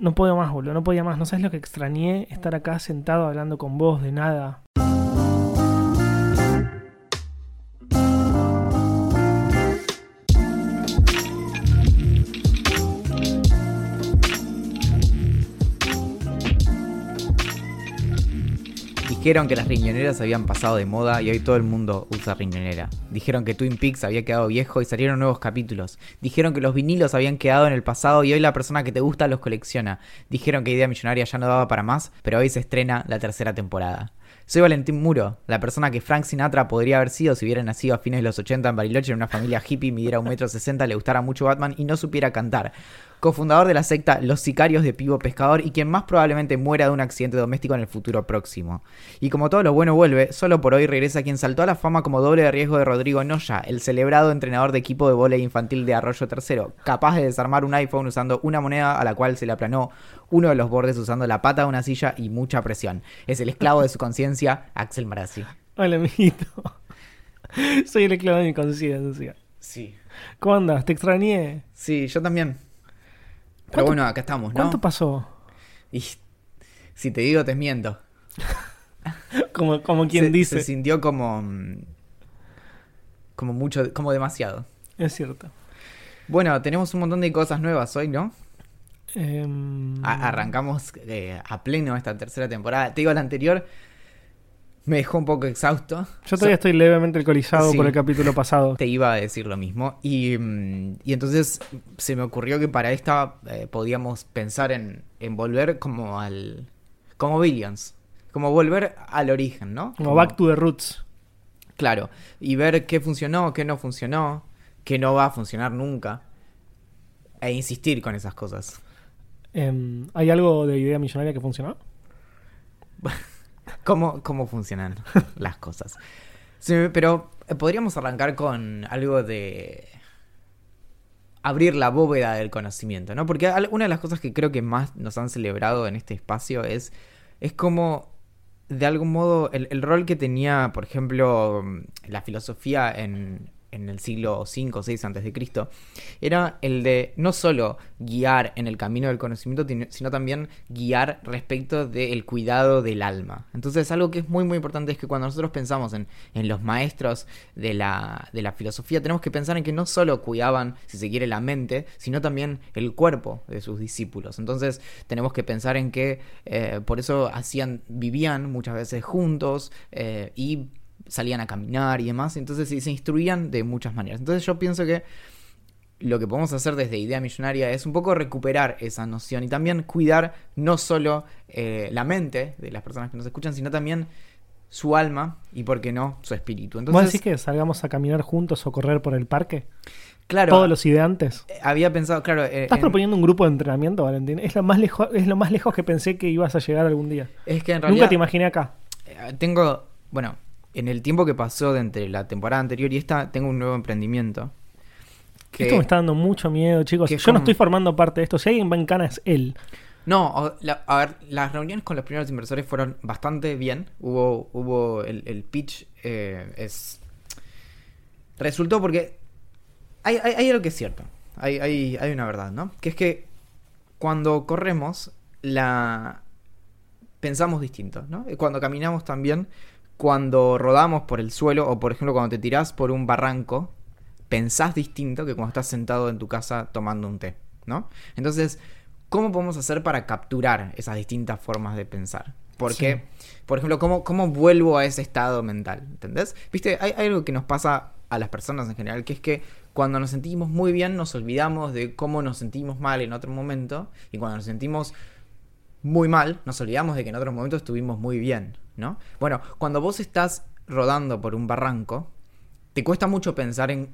no puedo más, boludo, no podía más. No sabes lo que extrañé estar acá sentado hablando con vos de nada. Dijeron que las riñoneras habían pasado de moda y hoy todo el mundo usa riñonera. Dijeron que Twin Peaks había quedado viejo y salieron nuevos capítulos. Dijeron que los vinilos habían quedado en el pasado y hoy la persona que te gusta los colecciona. Dijeron que Idea Millonaria ya no daba para más, pero hoy se estrena la tercera temporada. Soy Valentín Muro, la persona que Frank Sinatra podría haber sido si hubiera nacido a fines de los 80 en Bariloche en una familia hippie, midiera un metro sesenta, le gustara mucho Batman y no supiera cantar. Cofundador de la secta Los Sicarios de Pivo Pescador y quien más probablemente muera de un accidente doméstico en el futuro próximo. Y como todo lo bueno vuelve, solo por hoy regresa quien saltó a la fama como doble de riesgo de Rodrigo Noya, el celebrado entrenador de equipo de vóley infantil de Arroyo Tercero, capaz de desarmar un iPhone usando una moneda a la cual se le aplanó uno de los bordes usando la pata de una silla y mucha presión. Es el esclavo de su conciencia, Axel Marazzi. Hola, amiguito. Soy el esclavo de mi conciencia. Sí. ¿Cómo andas? ¿Te extrañé? Sí, yo también. Pero ¿Cuánto- bueno, acá estamos, ¿no? ¿Cuánto pasó? Y si te digo, te miento. Como, como quien se, dice. Se sintió como. mm, Como mucho, como demasiado. Es cierto. Bueno, tenemos un montón de cosas nuevas hoy, ¿no? Em, A- arrancamos eh, a pleno esta tercera temporada. Te digo, la anterior me dejó un poco exhausto. Yo todavía estoy levemente alcoholizado Sí. por el capítulo pasado. Te iba a decir lo mismo. Y, mm, y entonces se me ocurrió que para esta eh, podíamos pensar en, en volver como al. como Billions. Como volver al origen, ¿no? Como Back to the Roots. Claro, y ver qué funcionó, qué no funcionó, qué no va a funcionar nunca. E insistir con esas cosas. Em, ¿Hay algo de idea millonaria que funcionó? ¿Cómo, cómo funcionan las cosas? Sí, pero eh, podríamos arrancar con algo de abrir la bóveda del conocimiento, ¿no? Porque una de las cosas que creo que más nos han celebrado en este espacio es, es como, de algún modo, el, el rol que tenía, por ejemplo, la filosofía en, en el siglo V o VI antes de Cristo, era el de no solo guiar en el camino del conocimiento, sino también guiar respecto del cuidado del alma. Entonces, algo que es muy, muy importante es que cuando nosotros pensamos en, en los maestros de la, de la filosofía, tenemos que pensar en que no solo cuidaban, si se quiere, la mente, sino también el cuerpo de sus discípulos. Entonces, tenemos que pensar en que eh, por eso hacían, vivían muchas veces juntos eh, y salían a caminar y demás, entonces se instruían de muchas maneras. Entonces yo pienso que lo que podemos hacer desde Idea Millonaria es un poco recuperar esa noción y también cuidar no solo eh, la mente de las personas que nos escuchan, sino también su alma y, por qué no, su espíritu. ¿Vos Entonces, decís que salgamos a caminar juntos o correr por el parque? claro, Todos los ideantes. eh, había pensado, claro, eh, ¿Estás en- proponiendo un grupo de entrenamiento, Valentín? Es lo más lejos, es lo más lejos que pensé que ibas a llegar algún día. es que en Nunca realidad te imaginé acá. tengo, bueno, en el tiempo que pasó de entre la temporada anterior y esta, tengo un nuevo emprendimiento. Que... Esto me está dando mucho miedo, chicos. Yo como- no estoy formando parte de esto. Si alguien va en cana es él. No, la- a ver, las reuniones con los primeros inversores fueron bastante bien. Hubo, hubo el, el pitch eh, es resultó porque hay, hay, hay algo que es cierto. Hay, hay, hay una verdad, ¿no? Que es que cuando corremos la pensamos distinto, ¿no? Cuando caminamos también, cuando rodamos por el suelo o por ejemplo cuando te tirás por un barranco, pensás distinto que cuando estás sentado en tu casa tomando un té, ¿no? Entonces, ¿cómo podemos hacer para capturar esas distintas formas de pensar? Porque, por ejemplo, ¿cómo, ¿cómo vuelvo a ese estado mental? ¿Entendés? Viste, hay, hay algo que nos pasa a las personas en general, que es que cuando nos sentimos muy bien nos olvidamos de cómo nos sentimos mal en otro momento, y cuando nos sentimos muy mal, nos olvidamos de que en otros momentos estuvimos muy bien, ¿no? Bueno, cuando vos estás rodando por un barranco, te cuesta mucho pensar en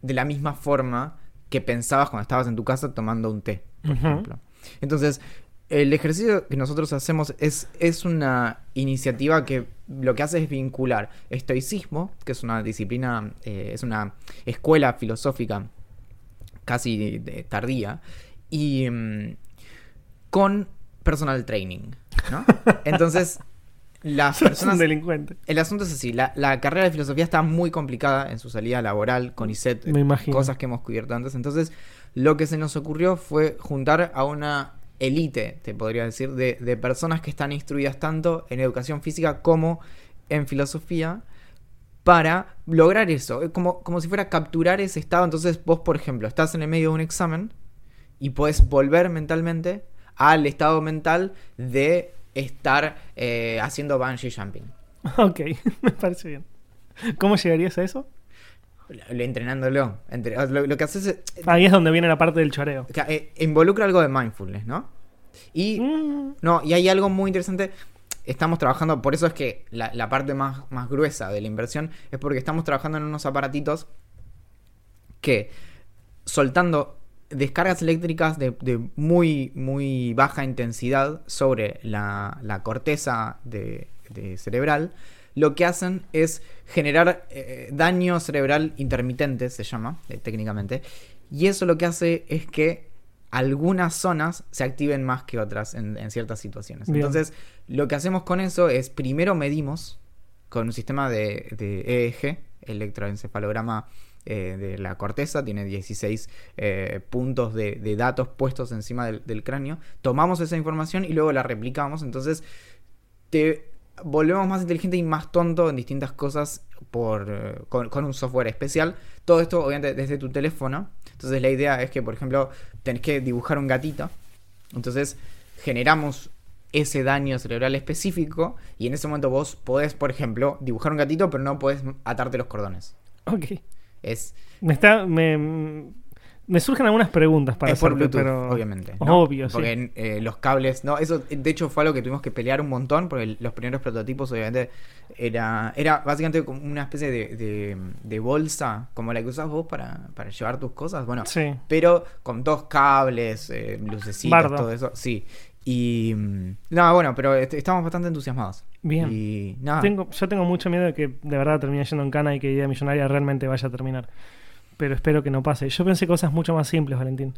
de la misma forma que pensabas cuando estabas en tu casa tomando un té, por ejemplo. Entonces, el ejercicio que nosotros hacemos es, es una iniciativa que lo que hace es vincular estoicismo, que es una disciplina, eh, es una escuela filosófica casi de- tardía, y mm, con personal training. ¿no? Entonces, las personas delincuente. el asunto es así, la, la carrera de filosofía está muy complicada en su salida laboral con ISET, Me imagino. cosas que hemos cubierto antes. Entonces, lo que se nos ocurrió fue juntar a una élite, te podría decir, de, de personas que están instruidas tanto en educación física como en filosofía para lograr eso, Es como, como si fuera capturar ese estado. Entonces, vos, por ejemplo, estás en el medio de un examen y puedes volver mentalmente al estado mental de estar eh, haciendo bungee jumping. Ok, me parece bien. ¿Cómo llegarías a eso? Lo- Entrenándolo. Entre- lo, lo que haces es. Ahí es donde viene la parte del choreo. que, eh, involucra algo de mindfulness, ¿no? Y. Mm, No, y hay algo muy interesante. Estamos trabajando, por eso es que la, la parte más, más gruesa de la inversión es porque estamos trabajando en unos aparatitos que soltando descargas eléctricas de, de muy, muy baja intensidad sobre la, la corteza de, de cerebral, lo que hacen es generar eh, daño cerebral intermitente, se llama eh, técnicamente, y eso lo que hace es que algunas zonas se activen más que otras en, en ciertas situaciones. Bien. Entonces, lo que hacemos con eso es primero medimos con un sistema de, de EEG, electroencefalograma eh, de la corteza, tiene 16 eh, puntos de, datos puestos encima del, del cráneo, tomamos esa información y luego la replicamos, entonces te volvemos más inteligente y más tonto en distintas cosas por, eh, con, con un software especial. Todo esto obviamente desde tu teléfono. Entonces la idea es que, por ejemplo, tenés que dibujar un gatito. Entonces generamos ese daño cerebral específico y en ese momento vos podés, por ejemplo, dibujar un gatito, pero no podés atarte los cordones. ok. Es, Me está. Me, me surgen algunas preguntas para es por hacerte, Bluetooth, pero. obviamente. ¿no? Obvio, sí. Porque eh, los cables, no, eso de hecho fue algo que tuvimos que pelear un montón, porque los primeros prototipos obviamente era, era básicamente como una especie de, de- de bolsa, como la que usas vos para, para llevar tus cosas, bueno, Sí. pero con dos cables, eh, lucecitas, Bardo. todo eso, sí. Y mm, nada, bueno, pero est- estamos bastante entusiasmados. Bien. Y nada, Tengo, yo tengo mucho miedo de que de verdad termine yendo en cana y que Idea Millonaria realmente vaya a terminar. Pero espero que no pase. Yo pensé cosas mucho más simples, Valentín.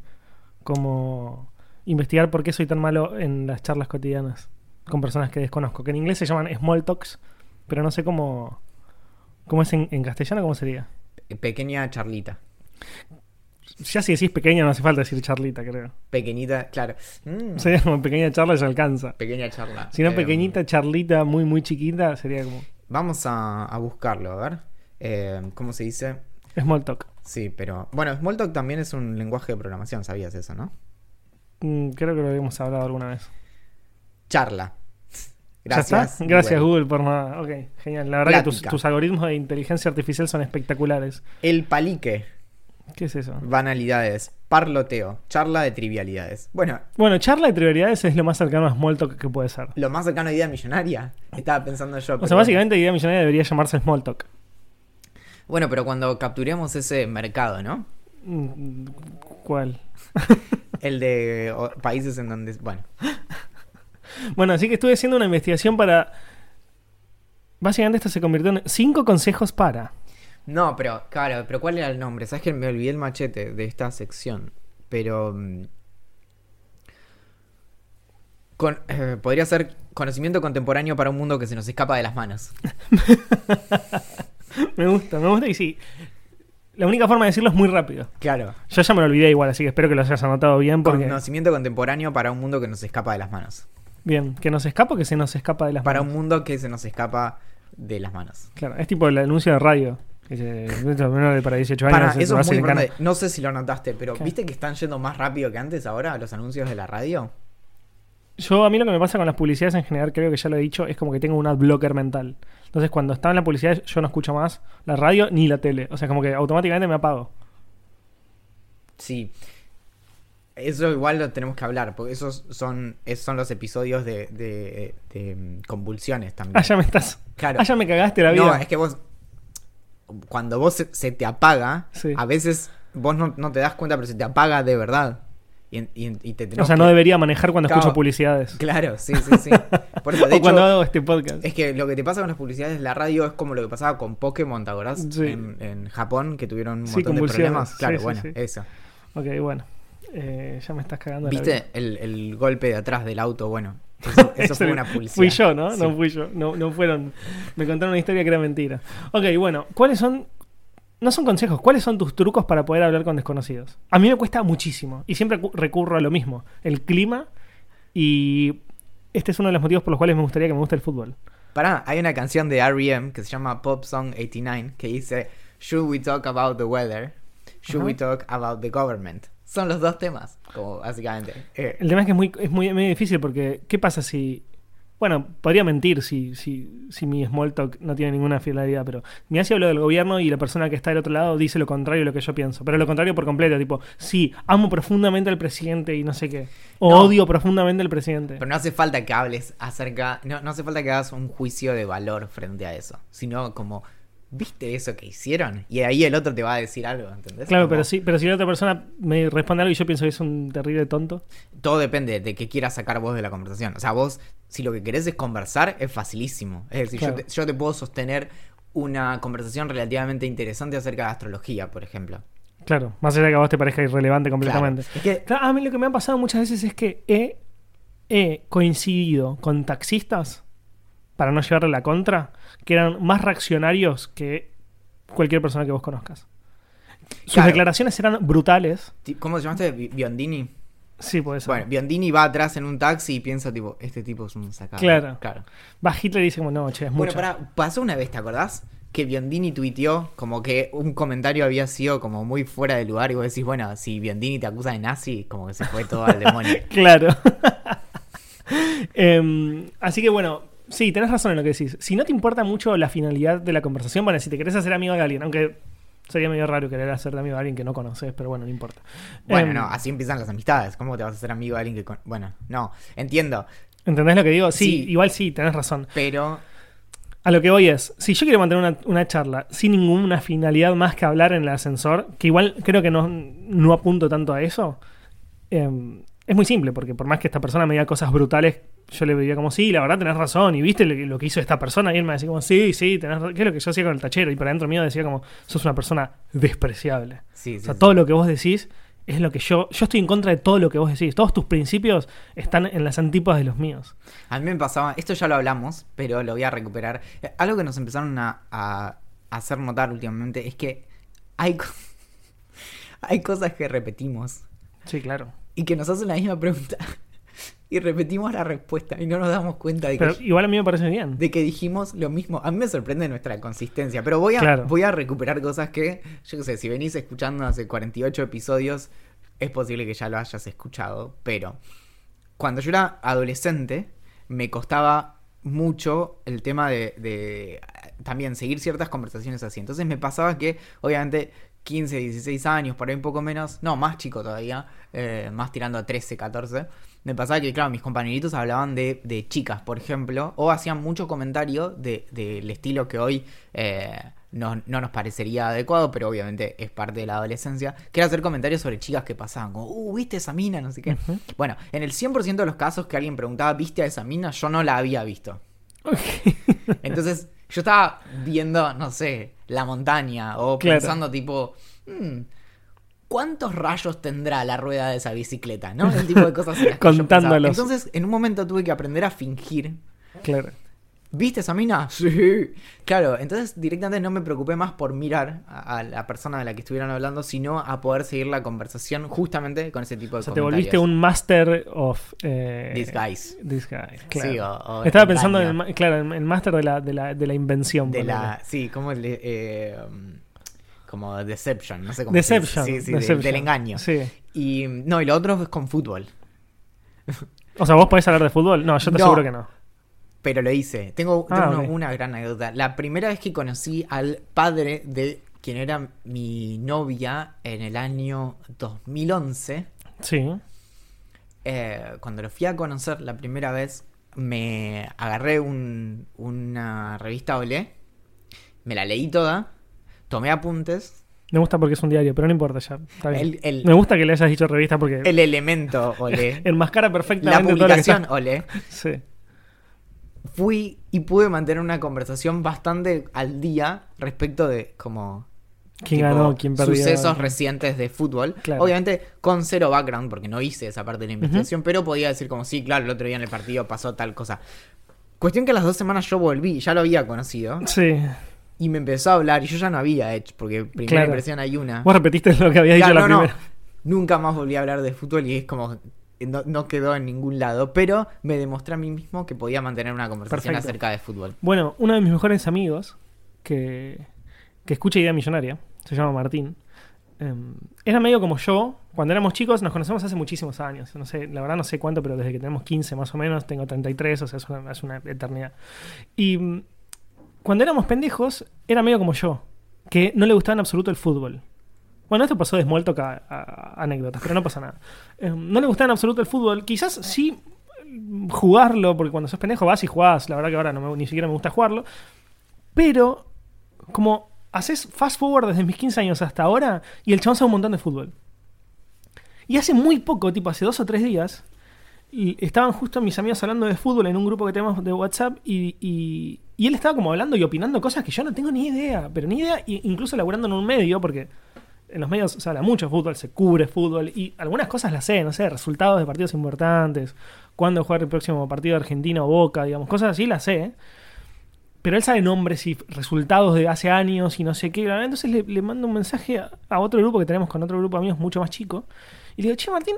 Como investigar por qué soy tan malo en las charlas cotidianas con personas que desconozco. Que en inglés se llaman small talks, pero no sé cómo, cómo es en, en castellano, cómo sería. pequeña charlita. Ya si decís pequeña no hace falta decir charlita, creo. Pequeñita, claro. Mm, Sería como pequeña charla ya alcanza. Pequeña charla. Si no, Eh, pequeñita charlita muy, muy chiquita sería como Vamos a, a buscarlo, a ver. Eh, ¿Cómo se dice? small talk. Sí, pero. Bueno, Smalltalk también es un lenguaje de programación, sabías eso, ¿no? Mm, creo que lo habíamos hablado alguna vez. Charla. Gracias. Gracias, Google, por nada. Ok, genial. La verdad que tus algoritmos de inteligencia artificial son espectaculares. El palique. ¿Qué es eso? Banalidades. Parloteo. Charla de trivialidades. Bueno, Bueno, charla de trivialidades es lo más cercano a Smalltalk que puede ser. lo más cercano a idea millonaria. Estaba pensando yo. O sea, básicamente Idea Millonaria debería llamarse Smalltalk. Bueno, pero cuando capturemos ese mercado, ¿no? Mm, ¿Cuál? El de países en donde. Bueno. Bueno, así que estuve haciendo una investigación para... Básicamente esto se convirtió en cinco consejos para... No, pero, claro, pero ¿cuál era el nombre? Sabes que me olvidé el machete de esta sección. Pero. mm, con- eh, podría ser conocimiento contemporáneo para un mundo que se nos escapa de las manos. Me gusta, me gusta y sí. La única forma de decirlo es muy rápido. Claro. Yo ya me lo olvidé igual, así que espero que lo hayas anotado bien porque... Conocimiento contemporáneo para un mundo que nos escapa de las manos. Bien, que nos escapa o que se nos escapa de las Para manos. un mundo que se nos escapa de las manos. Claro, es tipo el anuncio de radio. Que dice, "Esto, menor de para 18 años. Para, eso es muy hacer en cana". importante. No sé si lo notaste, pero ¿Qué? ¿viste que están yendo más rápido que antes ahora los anuncios de la radio? Yo, a mí lo que me pasa con las publicidades en general, creo que ya lo he dicho, es como que tengo un adblocker mental. Entonces, cuando estaba en la publicidad, yo no escucho más la radio ni la tele. O sea, como que automáticamente me apago. Sí. Eso igual lo tenemos que hablar, porque esos son, esos son los episodios de, de- de, mm, convulsiones también. Ah, ya me estás. Claro. Ah, ya me cagaste la vida. No, es que vos, cuando vos se, se te apaga, Sí. a veces vos no, no te das cuenta, pero se te apaga de verdad. Y, y- y te O sea, no debería manejar cuando Claro. escucho publicidades. Claro, sí, sí, sí. Por eso, de o hecho, cuando hago este podcast. es que lo que te pasa con las publicidades de la radio es como lo que pasaba con Pokémon, ¿te acordás? Sí. En, en Japón, que tuvieron un Sí, montón de convulsiones. problemas. Sí, Claro, sí, bueno, sí. eso. Ok, bueno. Eh, ya me estás cagando. la vida. ¿Viste el, el golpe de atrás del auto? Bueno, eso, eso fue una publicidad. Fui yo, ¿no? Sí. No fui yo. No, no fueron. Me contaron una historia que era mentira. Ok, bueno. ¿Cuáles son.? No son consejos. ¿Cuáles son tus trucos para poder hablar con desconocidos? A mí me cuesta muchísimo. Y siempre cu- recurro a lo mismo: el clima. Y este es uno de los motivos por los cuales me gustaría que me guste el fútbol. Pará, hay una canción de R.E.M. que se llama Pop Song 89 que dice Should we talk about the weather? Should we talk about the government? Son los dos temas, como básicamente. Eh, El tema es que es muy, es muy, muy difícil porque ¿qué pasa si... Bueno, podría mentir si, si, si mi small talk no tiene ninguna finalidad, pero me hace hablo del gobierno y la persona que está del otro lado dice lo contrario de lo que yo pienso. Pero lo contrario por completo, tipo, sí, amo profundamente al presidente y no sé qué. O No. odio profundamente al presidente. Pero no hace falta que hables acerca. No, no hace falta que hagas un juicio de valor frente a eso. Sino como. ¿Viste eso que hicieron? Y ahí el otro te va a decir algo, ¿entendés? Claro, Como- pero sí, pero si la otra persona me responde algo y yo pienso que es un terrible tonto. Todo depende de qué quieras sacar vos de la conversación. O sea, vos, si lo que querés es conversar, es facilísimo. Es decir, yo, te, yo te puedo sostener una conversación relativamente interesante acerca de astrología, por ejemplo. Claro, más allá de que a vos te parezca irrelevante completamente. Claro. Es que Claro, a mí lo que me ha pasado muchas veces es que he, he coincidido con taxistas, para no llevarle la contra, que eran más reaccionarios que cualquier persona que vos conozcas. Sus Claro. declaraciones eran brutales. ¿Cómo se llamaste? Bi- Biondini. Sí, puede ser. Bueno, Biondini va atrás en un taxi y piensa, tipo, este tipo es un sacado. Claro. Claro. Va Hitler y dice como, no, che, es Bueno, para, pasó una vez, ¿te acordás? Que Biondini tuiteó como que un comentario había sido como muy fuera de lugar y vos decís, bueno, si Biondini te acusa de nazi, como que se fue todo al demonio. Claro. Em, así que bueno, sí, tenés razón en lo que decís. Si no te importa mucho la finalidad de la conversación, bueno, si te querés hacer amigo de alguien, aunque sería medio raro querer hacerte amigo de alguien que no conoces, pero bueno, no importa. Bueno, Em, no, así empiezan las amistades. ¿Cómo te vas a hacer amigo de alguien que... con- Bueno, no, entiendo, ¿Entendés lo que digo? Sí, Sí. igual sí, tenés razón. pero... A lo que voy es, si yo quiero mantener una, una charla sin ninguna finalidad más que hablar en el ascensor, que igual creo que no, no apunto tanto a eso, em, es muy simple, porque por más que esta persona me diga cosas brutales, yo le diría como, sí, la verdad tenés razón, y viste lo, que- hizo esta persona, y él me decía como, sí, sí, tenés razón, que es lo que yo hacía con el tachero, y por adentro mío decía como, sos una persona despreciable. Sí, O sea, sí. todo lo que vos decís es lo que yo, yo estoy en contra de todo lo que vos decís, todos tus principios están en las antípodas de los míos. A mí me pasaba, esto ya lo hablamos, pero lo voy a recuperar. Eh, Algo que nos empezaron a, a hacer notar últimamente es que hay, hay cosas que repetimos Sí, claro. Y que nos hacen la misma pregunta y repetimos la respuesta y no nos damos cuenta de que, Pero igual a mí me parece bien. de que dijimos lo mismo. A mí me sorprende nuestra consistencia, pero voy a, Claro. voy a recuperar cosas que, yo qué sé, si venís escuchando hace 48 episodios, es posible que ya lo hayas escuchado, pero cuando yo era adolescente, me costaba mucho el tema de, de, también seguir ciertas conversaciones así. Entonces me pasaba que, obviamente, 15, 16 años, por ahí un poco menos, no, más chico todavía, eh, más tirando a 13, 14, me pasaba que, claro, mis compañeritos hablaban de, de chicas, por ejemplo, o hacían mucho comentario de- del estilo que hoy eh, no, no nos parecería adecuado, pero obviamente es parte de la adolescencia, que era hacer comentarios sobre chicas que pasaban, como, uh, ¿viste esa mina? No sé qué. Bueno, en el 100% de los casos que alguien preguntaba, ¿viste a esa mina? Yo no la había visto. Entonces, yo estaba viendo, no sé, la montaña o Claro. pensando tipo, "Hmm, ¿cuántos rayos tendrá la rueda de esa bicicleta? ¿No? El tipo de cosas. Contándolos. Entonces, en un momento tuve que aprender a fingir. Claro. ¿Viste esa mina? Sí. Claro, entonces directamente no me preocupé más por mirar a, a la persona de la que estuvieran hablando, sino a poder seguir la conversación justamente con ese tipo de O sea, te volviste un master of... Eh, Disguise. Disguise, claro. Sí, o- o Estaba pensando en el, claro, en el máster de la, de, la, de la invención. De la. Sí, como el eh, como Deception, no sé cómo Deception. se dice. Sí, sí, de- Deception. del engaño. Sí. Y no, y lo otro es con fútbol. O sea, ¿vos podés hablar de fútbol? No, yo te No. aseguro que no. Pero lo hice. Tengo, Ah, tengo una, gran anécdota. La primera vez que conocí al padre de quien era mi novia en el año 2011, Sí. eh, cuando lo fui a conocer la primera vez, me agarré un- una revista Olé, me la leí toda, tomé apuntes Me gusta porque es un diario, pero no importa ya. Está bien. El, el- Me gusta que le hayas dicho revista porque el elemento, ole. enmascara La perfectamente todo lo que publicación, está. ole. Sí. Fui y pude mantener una conversación bastante al día respecto de como ¿Quién tipo, ganó? ¿Quién perdió? Sucesos recientes de fútbol. Claro. Obviamente con cero background, porque no hice esa parte de la investigación, pero podía decir como, sí, claro, el otro día en el partido pasó tal cosa. Cuestión que a las dos semanas yo volví, ya lo había conocido, Sí. y me empezó a hablar, y yo ya no había hecho, porque primera Claro. impresión hay una. Vos repetiste lo que dicho Claro, la no, no. primera. Nunca más volví a hablar de fútbol y es como... No, no quedó en ningún lado, pero me demostré a mí mismo que podía mantener una conversación Perfecto. acerca de fútbol. Bueno, uno de mis mejores amigos que, que escucha Idea Millonaria, se llama Martín, eh, era medio como yo. Cuando éramos chicos nos conocemos hace muchísimos años. No sé, la verdad no sé cuánto, pero desde que tenemos 15 más o menos, tengo 33, o sea, es una, es una eternidad. Y mm, cuando éramos pendejos, era medio como yo, que no le gustaba en absoluto el fútbol. Bueno, esto pasó de small talk a, a- a anécdotas, pero no pasa nada. Eh, no le gustaba en absoluto el fútbol. Quizás sí mm, jugarlo, porque cuando sos pendejo vas y jugás. La verdad que ahora ni siquiera me gusta jugarlo. Pero, como haces fast forward desde mis 15 años hasta ahora, y el chabón sabe un montón de fútbol. Y hace muy poco, tipo hace dos o tres días, estaban justo mis amigos hablando de fútbol en un grupo que tenemos de WhatsApp, y, y- él estaba como hablando y opinando cosas que yo no tengo ni idea, pero ni idea, incluso laburando en un medio, porque en los medios se habla mucho de fútbol, se cubre fútbol, y algunas cosas las sé, no sé, resultados de partidos importantes, cuándo jugar el próximo partido de Argentina o Boca, digamos, cosas así las sé, pero él sabe nombres y resultados de hace años y no sé qué. Entonces le, le mando un mensaje a, a otro grupo que tenemos con otro grupo de amigos mucho más chico. Y le digo, che, Martín,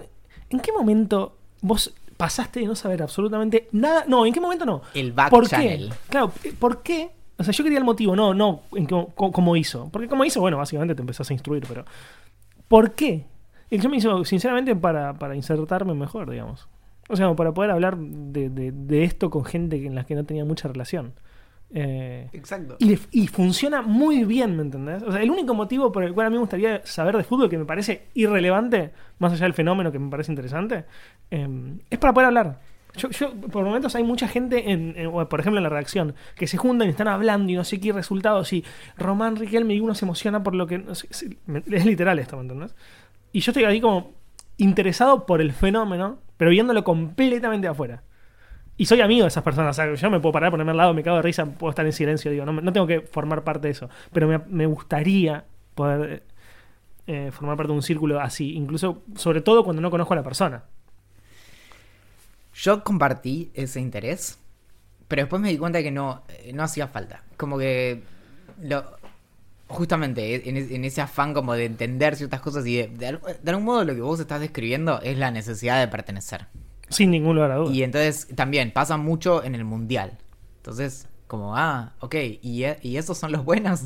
¿en qué momento vos pasaste de no saber absolutamente nada? No, ¿en qué momento no? El back ¿Por channel. qué? Claro, ¿por qué? O sea, yo quería el motivo, no, no, en cómo, hizo. Porque cómo hizo, bueno, básicamente te empezás a instruir, pero ¿por qué? Y yo me hizo, sinceramente, para, para insertarme mejor, digamos. O sea, para poder hablar de, de- de esto con gente en la que no tenía mucha relación. Eh, Exacto. y, y funciona muy bien, ¿me entendés? O sea, el único motivo por el cual a mí me gustaría saber de fútbol que me parece irrelevante, más allá del fenómeno que me parece interesante, eh, es para poder hablar. Yo, yo, por momentos hay mucha gente, en, por ejemplo en la redacción, que se juntan y están hablando y no sé qué resultados y Román Riquelme y uno se emociona por lo que... es, literal esto, ¿me entendés? Y yo estoy ahí como interesado por el fenómeno, pero viéndolo completamente afuera. Y soy amigo de esas personas, o sea, yo me puedo parar, ponerme al lado, me cago de risa, puedo estar en silencio, digo, no, tengo que formar parte de eso. Pero me, me gustaría poder eh, formar parte de un círculo así, incluso, sobre todo cuando no conozco a la persona. Yo compartí ese interés, pero después me di cuenta que no, eh, no hacía falta. Como que lo, justamente eh, en, es- en ese afán como de entender ciertas cosas y de, de al- de algún modo lo que vos estás describiendo es la necesidad de pertenecer. Sin ningún lugar a dudas. Y entonces también pasa mucho en el mundial. Entonces, como, ah, ok, ¿y, e- y esos son los buenos?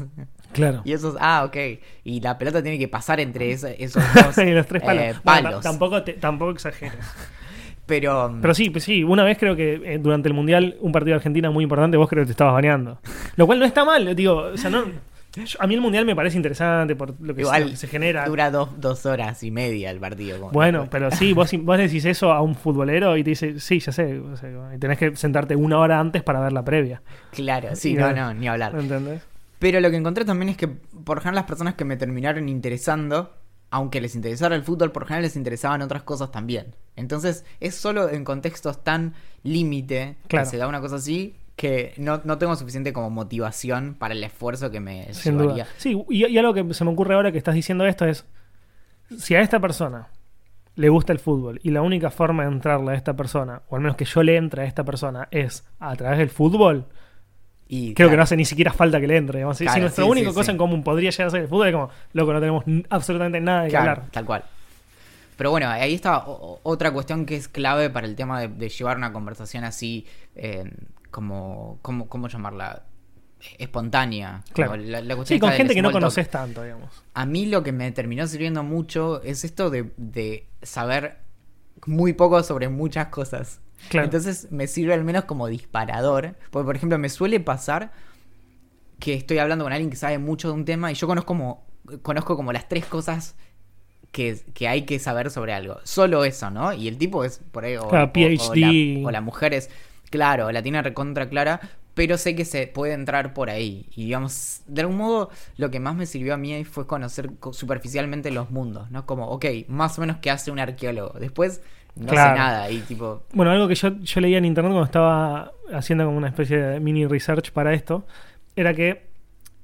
Claro. Y esos, ah, ok. Y la pelota tiene que pasar entre esa- esos dos y los tres palos. eh, palos. tampoco, te- tampoco exageres. Pero, Pero sí, pues sí, una vez creo que eh, durante el Mundial, un partido de Argentina muy importante, vos creo que te estabas baneando. Lo cual no está mal, digo, o sea, no... yo- a mí el Mundial me parece interesante por lo que, se- igual lo que se genera. dura dos, dos horas y media el partido. como- Bueno, pero sí, vos, vos decís eso a un futbolero y te dice, sí, ya sé, o sea, y tenés que sentarte una hora antes para ver la previa. Claro, sí, Y no- no, ni hablar. ¿Entendés? Pero lo que encontré también es que, por general, las personas que me terminaron interesando, aunque les interesara el fútbol, por general les interesaban otras cosas también. Entonces, es solo en contextos tan límite Claro. que se da una cosa así que no, no tengo suficiente como motivación para el esfuerzo que me Sin llevaría. duda. Sí, y, y algo que se me ocurre ahora que estás diciendo esto es, si a esta persona le gusta el fútbol y la única forma de entrarle a esta persona, o al menos que yo le entre a esta persona, es a través del fútbol, Y, creo que no hace ni siquiera falta que le entre. digamos. Si- nuestra sí, única sí, cosa sí. en común podría llegar a ser el fútbol, es como, loco, no tenemos absolutamente nada de claro, hablar. tal cual. Pero bueno, ahí está otra cuestión que es clave para el tema de, de llevar una conversación así, eh, como, como, ¿cómo llamarla? Espontánea. Claro. La- la cuestión Sí, con gente que no conoces tanto, digamos. A mí lo que me terminó sirviendo mucho es esto de, de saber muy poco sobre muchas cosas. Claro. Entonces me sirve al menos como disparador. Porque, por ejemplo, me suele pasar que estoy hablando con alguien que sabe mucho de un tema y yo conozco como, conozco como las tres cosas que, que hay que saber sobre algo. Solo eso, ¿no? Y el tipo es por ahí. O, Claro, o- la, o la mujer es. Claro, la tiene recontra clara. pero sé que se puede entrar por ahí. Y digamos, de algún modo, lo que más me sirvió a mí fue conocer co- superficialmente los mundos, ¿no? Como, ok, más o menos qué hace un arqueólogo. Después, no Claro. sé nada. Y tipo, Bueno, algo que yo, yo leía en internet cuando estaba haciendo como una especie de mini research para esto, era que,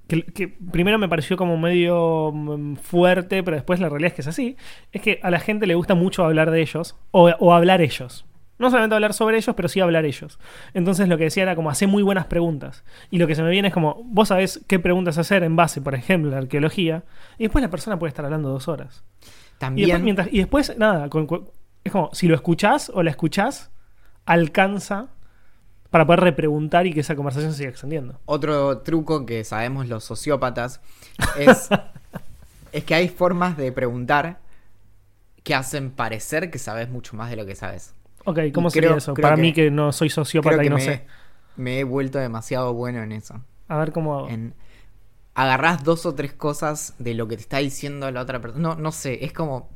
que, que primero me pareció como medio mm, fuerte, pero después la realidad es que es así, es que a la gente le gusta mucho hablar de ellos, o, o hablar ellos. No solamente hablar sobre ellos, pero sí hablar ellos. Entonces lo que decía era como hacer muy buenas preguntas. Y lo que se me viene es como, vos sabés qué preguntas hacer en base, por ejemplo, a la arqueología, y después la persona puede estar hablando dos horas. Y también... después, mientras- y después, nada, con- con- es como, si lo escuchás o la escuchás, alcanza para poder repreguntar y que esa conversación se siga extendiendo. Otro truco que sabemos los sociópatas es, es que hay formas de preguntar que hacen parecer que sabes mucho más de lo que sabes. Ok, ¿cómo Y sería creo- eso? creo Para que- mí que no soy sociópata Creo y no me, sé. me he vuelto demasiado bueno en eso. A ver cómo... En agarrás dos o tres cosas de lo que te está diciendo la otra persona. No, no sé, es como.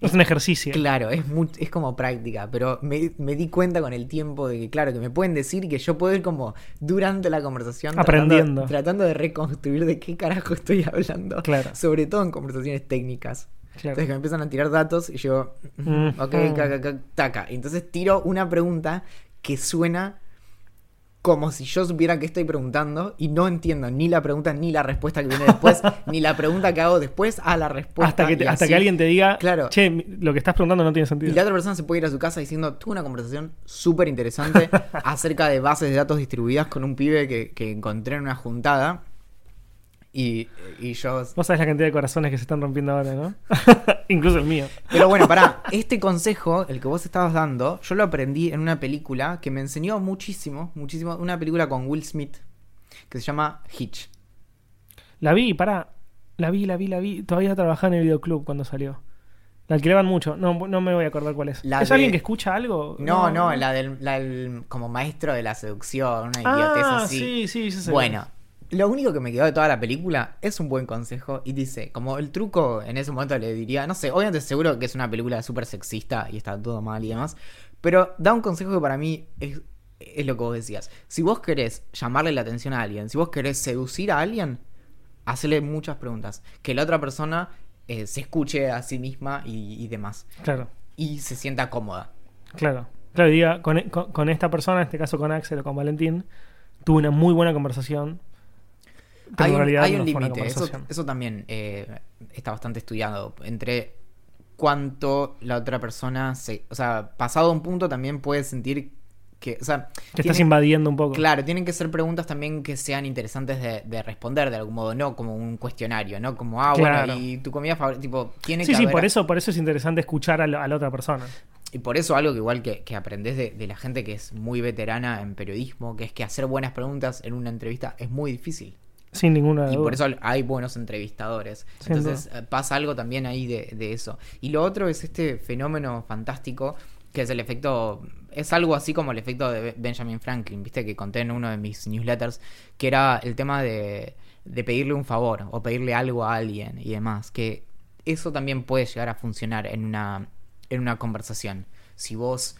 Es un ejercicio. Claro, es, mu- es como práctica, pero me, me di cuenta con el tiempo de que, claro, que me pueden decir y que yo puedo ir como durante la conversación Aprendiendo. Tratando, tratando de reconstruir de qué carajo estoy hablando. Claro. Sobre todo en conversaciones técnicas. Claro. Entonces que me empiezan a tirar datos y yo, Mm. ok, caca, caca, taca. Entonces tiro una pregunta que suena como si yo supiera que estoy preguntando y no entiendo ni la pregunta ni la respuesta que viene después, ni la pregunta que hago después a la respuesta. hasta que, te- y hasta que alguien te diga, Claro. che, lo que estás preguntando no tiene Y sentido. la otra persona se puede ir a su casa diciendo, tuve una conversación súper interesante acerca de bases de datos distribuidas con un pibe que, que encontré en una juntada. Y, y yo... Vos sabés la cantidad de corazones que se están rompiendo ahora, ¿no? Incluso el mío. Pero bueno, pará, este consejo, el que vos estabas dando, yo lo aprendí en una película que me enseñó muchísimo, muchísimo, una película con Will Smith, que se llama Hitch. La vi, pará. La vi, la vi, la vi. Todavía trabajaba en el videoclub cuando salió. La alquilaban mucho. No, no me voy a acordar cuál es. La ¿Es de- alguien que escucha algo? No, no, la del, la del- como maestro de la seducción, una idiotez Ah, así. sí, sí, sí. Bueno, lo único que me quedó de toda la película es un buen consejo y dice, como el truco en ese momento le diría, no sé, obviamente seguro que es una película súper sexista y está todo mal y demás, pero da un consejo que para mí es, es lo que vos decías. Si vos querés llamarle la atención a alguien, si vos querés seducir a alguien, hacele muchas preguntas, que la otra persona eh, se escuche a sí misma y, y demás, Claro, y se sienta cómoda. claro. Claro, diga, con, con- con esta persona, en este caso con Axel o con Valentín, tuve una muy buena conversación. Pero hay en un, realidad límite, eso, también eh, está bastante estudiado, entre cuánto la otra persona se... O sea, pasado un punto también puede sentir que... O sea, Que estás invadiendo un poco. Claro, tienen que ser preguntas también que sean interesantes de, de responder de algún modo, no como un cuestionario, no como, ah, Claro. bueno, y tu comida favorita, tipo, tiene Sí, que sí, haber- por eso, por eso es interesante escuchar a, la- a la otra persona. Y por eso algo que igual que, que aprendés de, de la gente que es muy veterana en periodismo, que es que hacer buenas preguntas en una entrevista es muy difícil. Sin ninguna Y duda. por eso hay buenos entrevistadores. Sin Entonces eh, pasa algo también ahí de, de eso. Y lo otro es este fenómeno fantástico que es el efecto... Es algo así como el efecto de Be- Benjamin Franklin, viste que conté en uno de mis newsletters, que era el tema de, de pedirle un favor o pedirle algo a alguien y demás. Que eso también puede llegar a funcionar en una, en una conversación. Si vos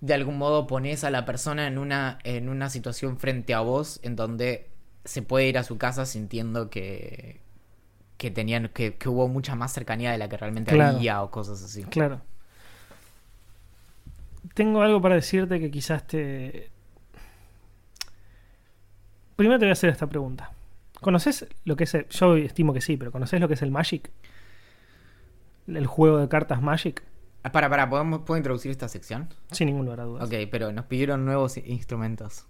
de algún modo pones a la persona en una, en una situación frente a vos en donde se puede ir a su casa sintiendo que, que tenían, que, que hubo mucha más cercanía de la que realmente Claro. había o cosas así. Claro. Tengo algo para decirte que quizás te... Primero te voy a hacer esta pregunta. ¿Conoces lo que es el... Yo estimo que sí, pero ¿conoces lo que es el Magic? El juego de cartas Magic. Ah, Para, para, ¿podemos, ¿puedo introducir esta sección? Sin ningún lugar a dudas. Ok, pero nos pidieron nuevos instrumentos.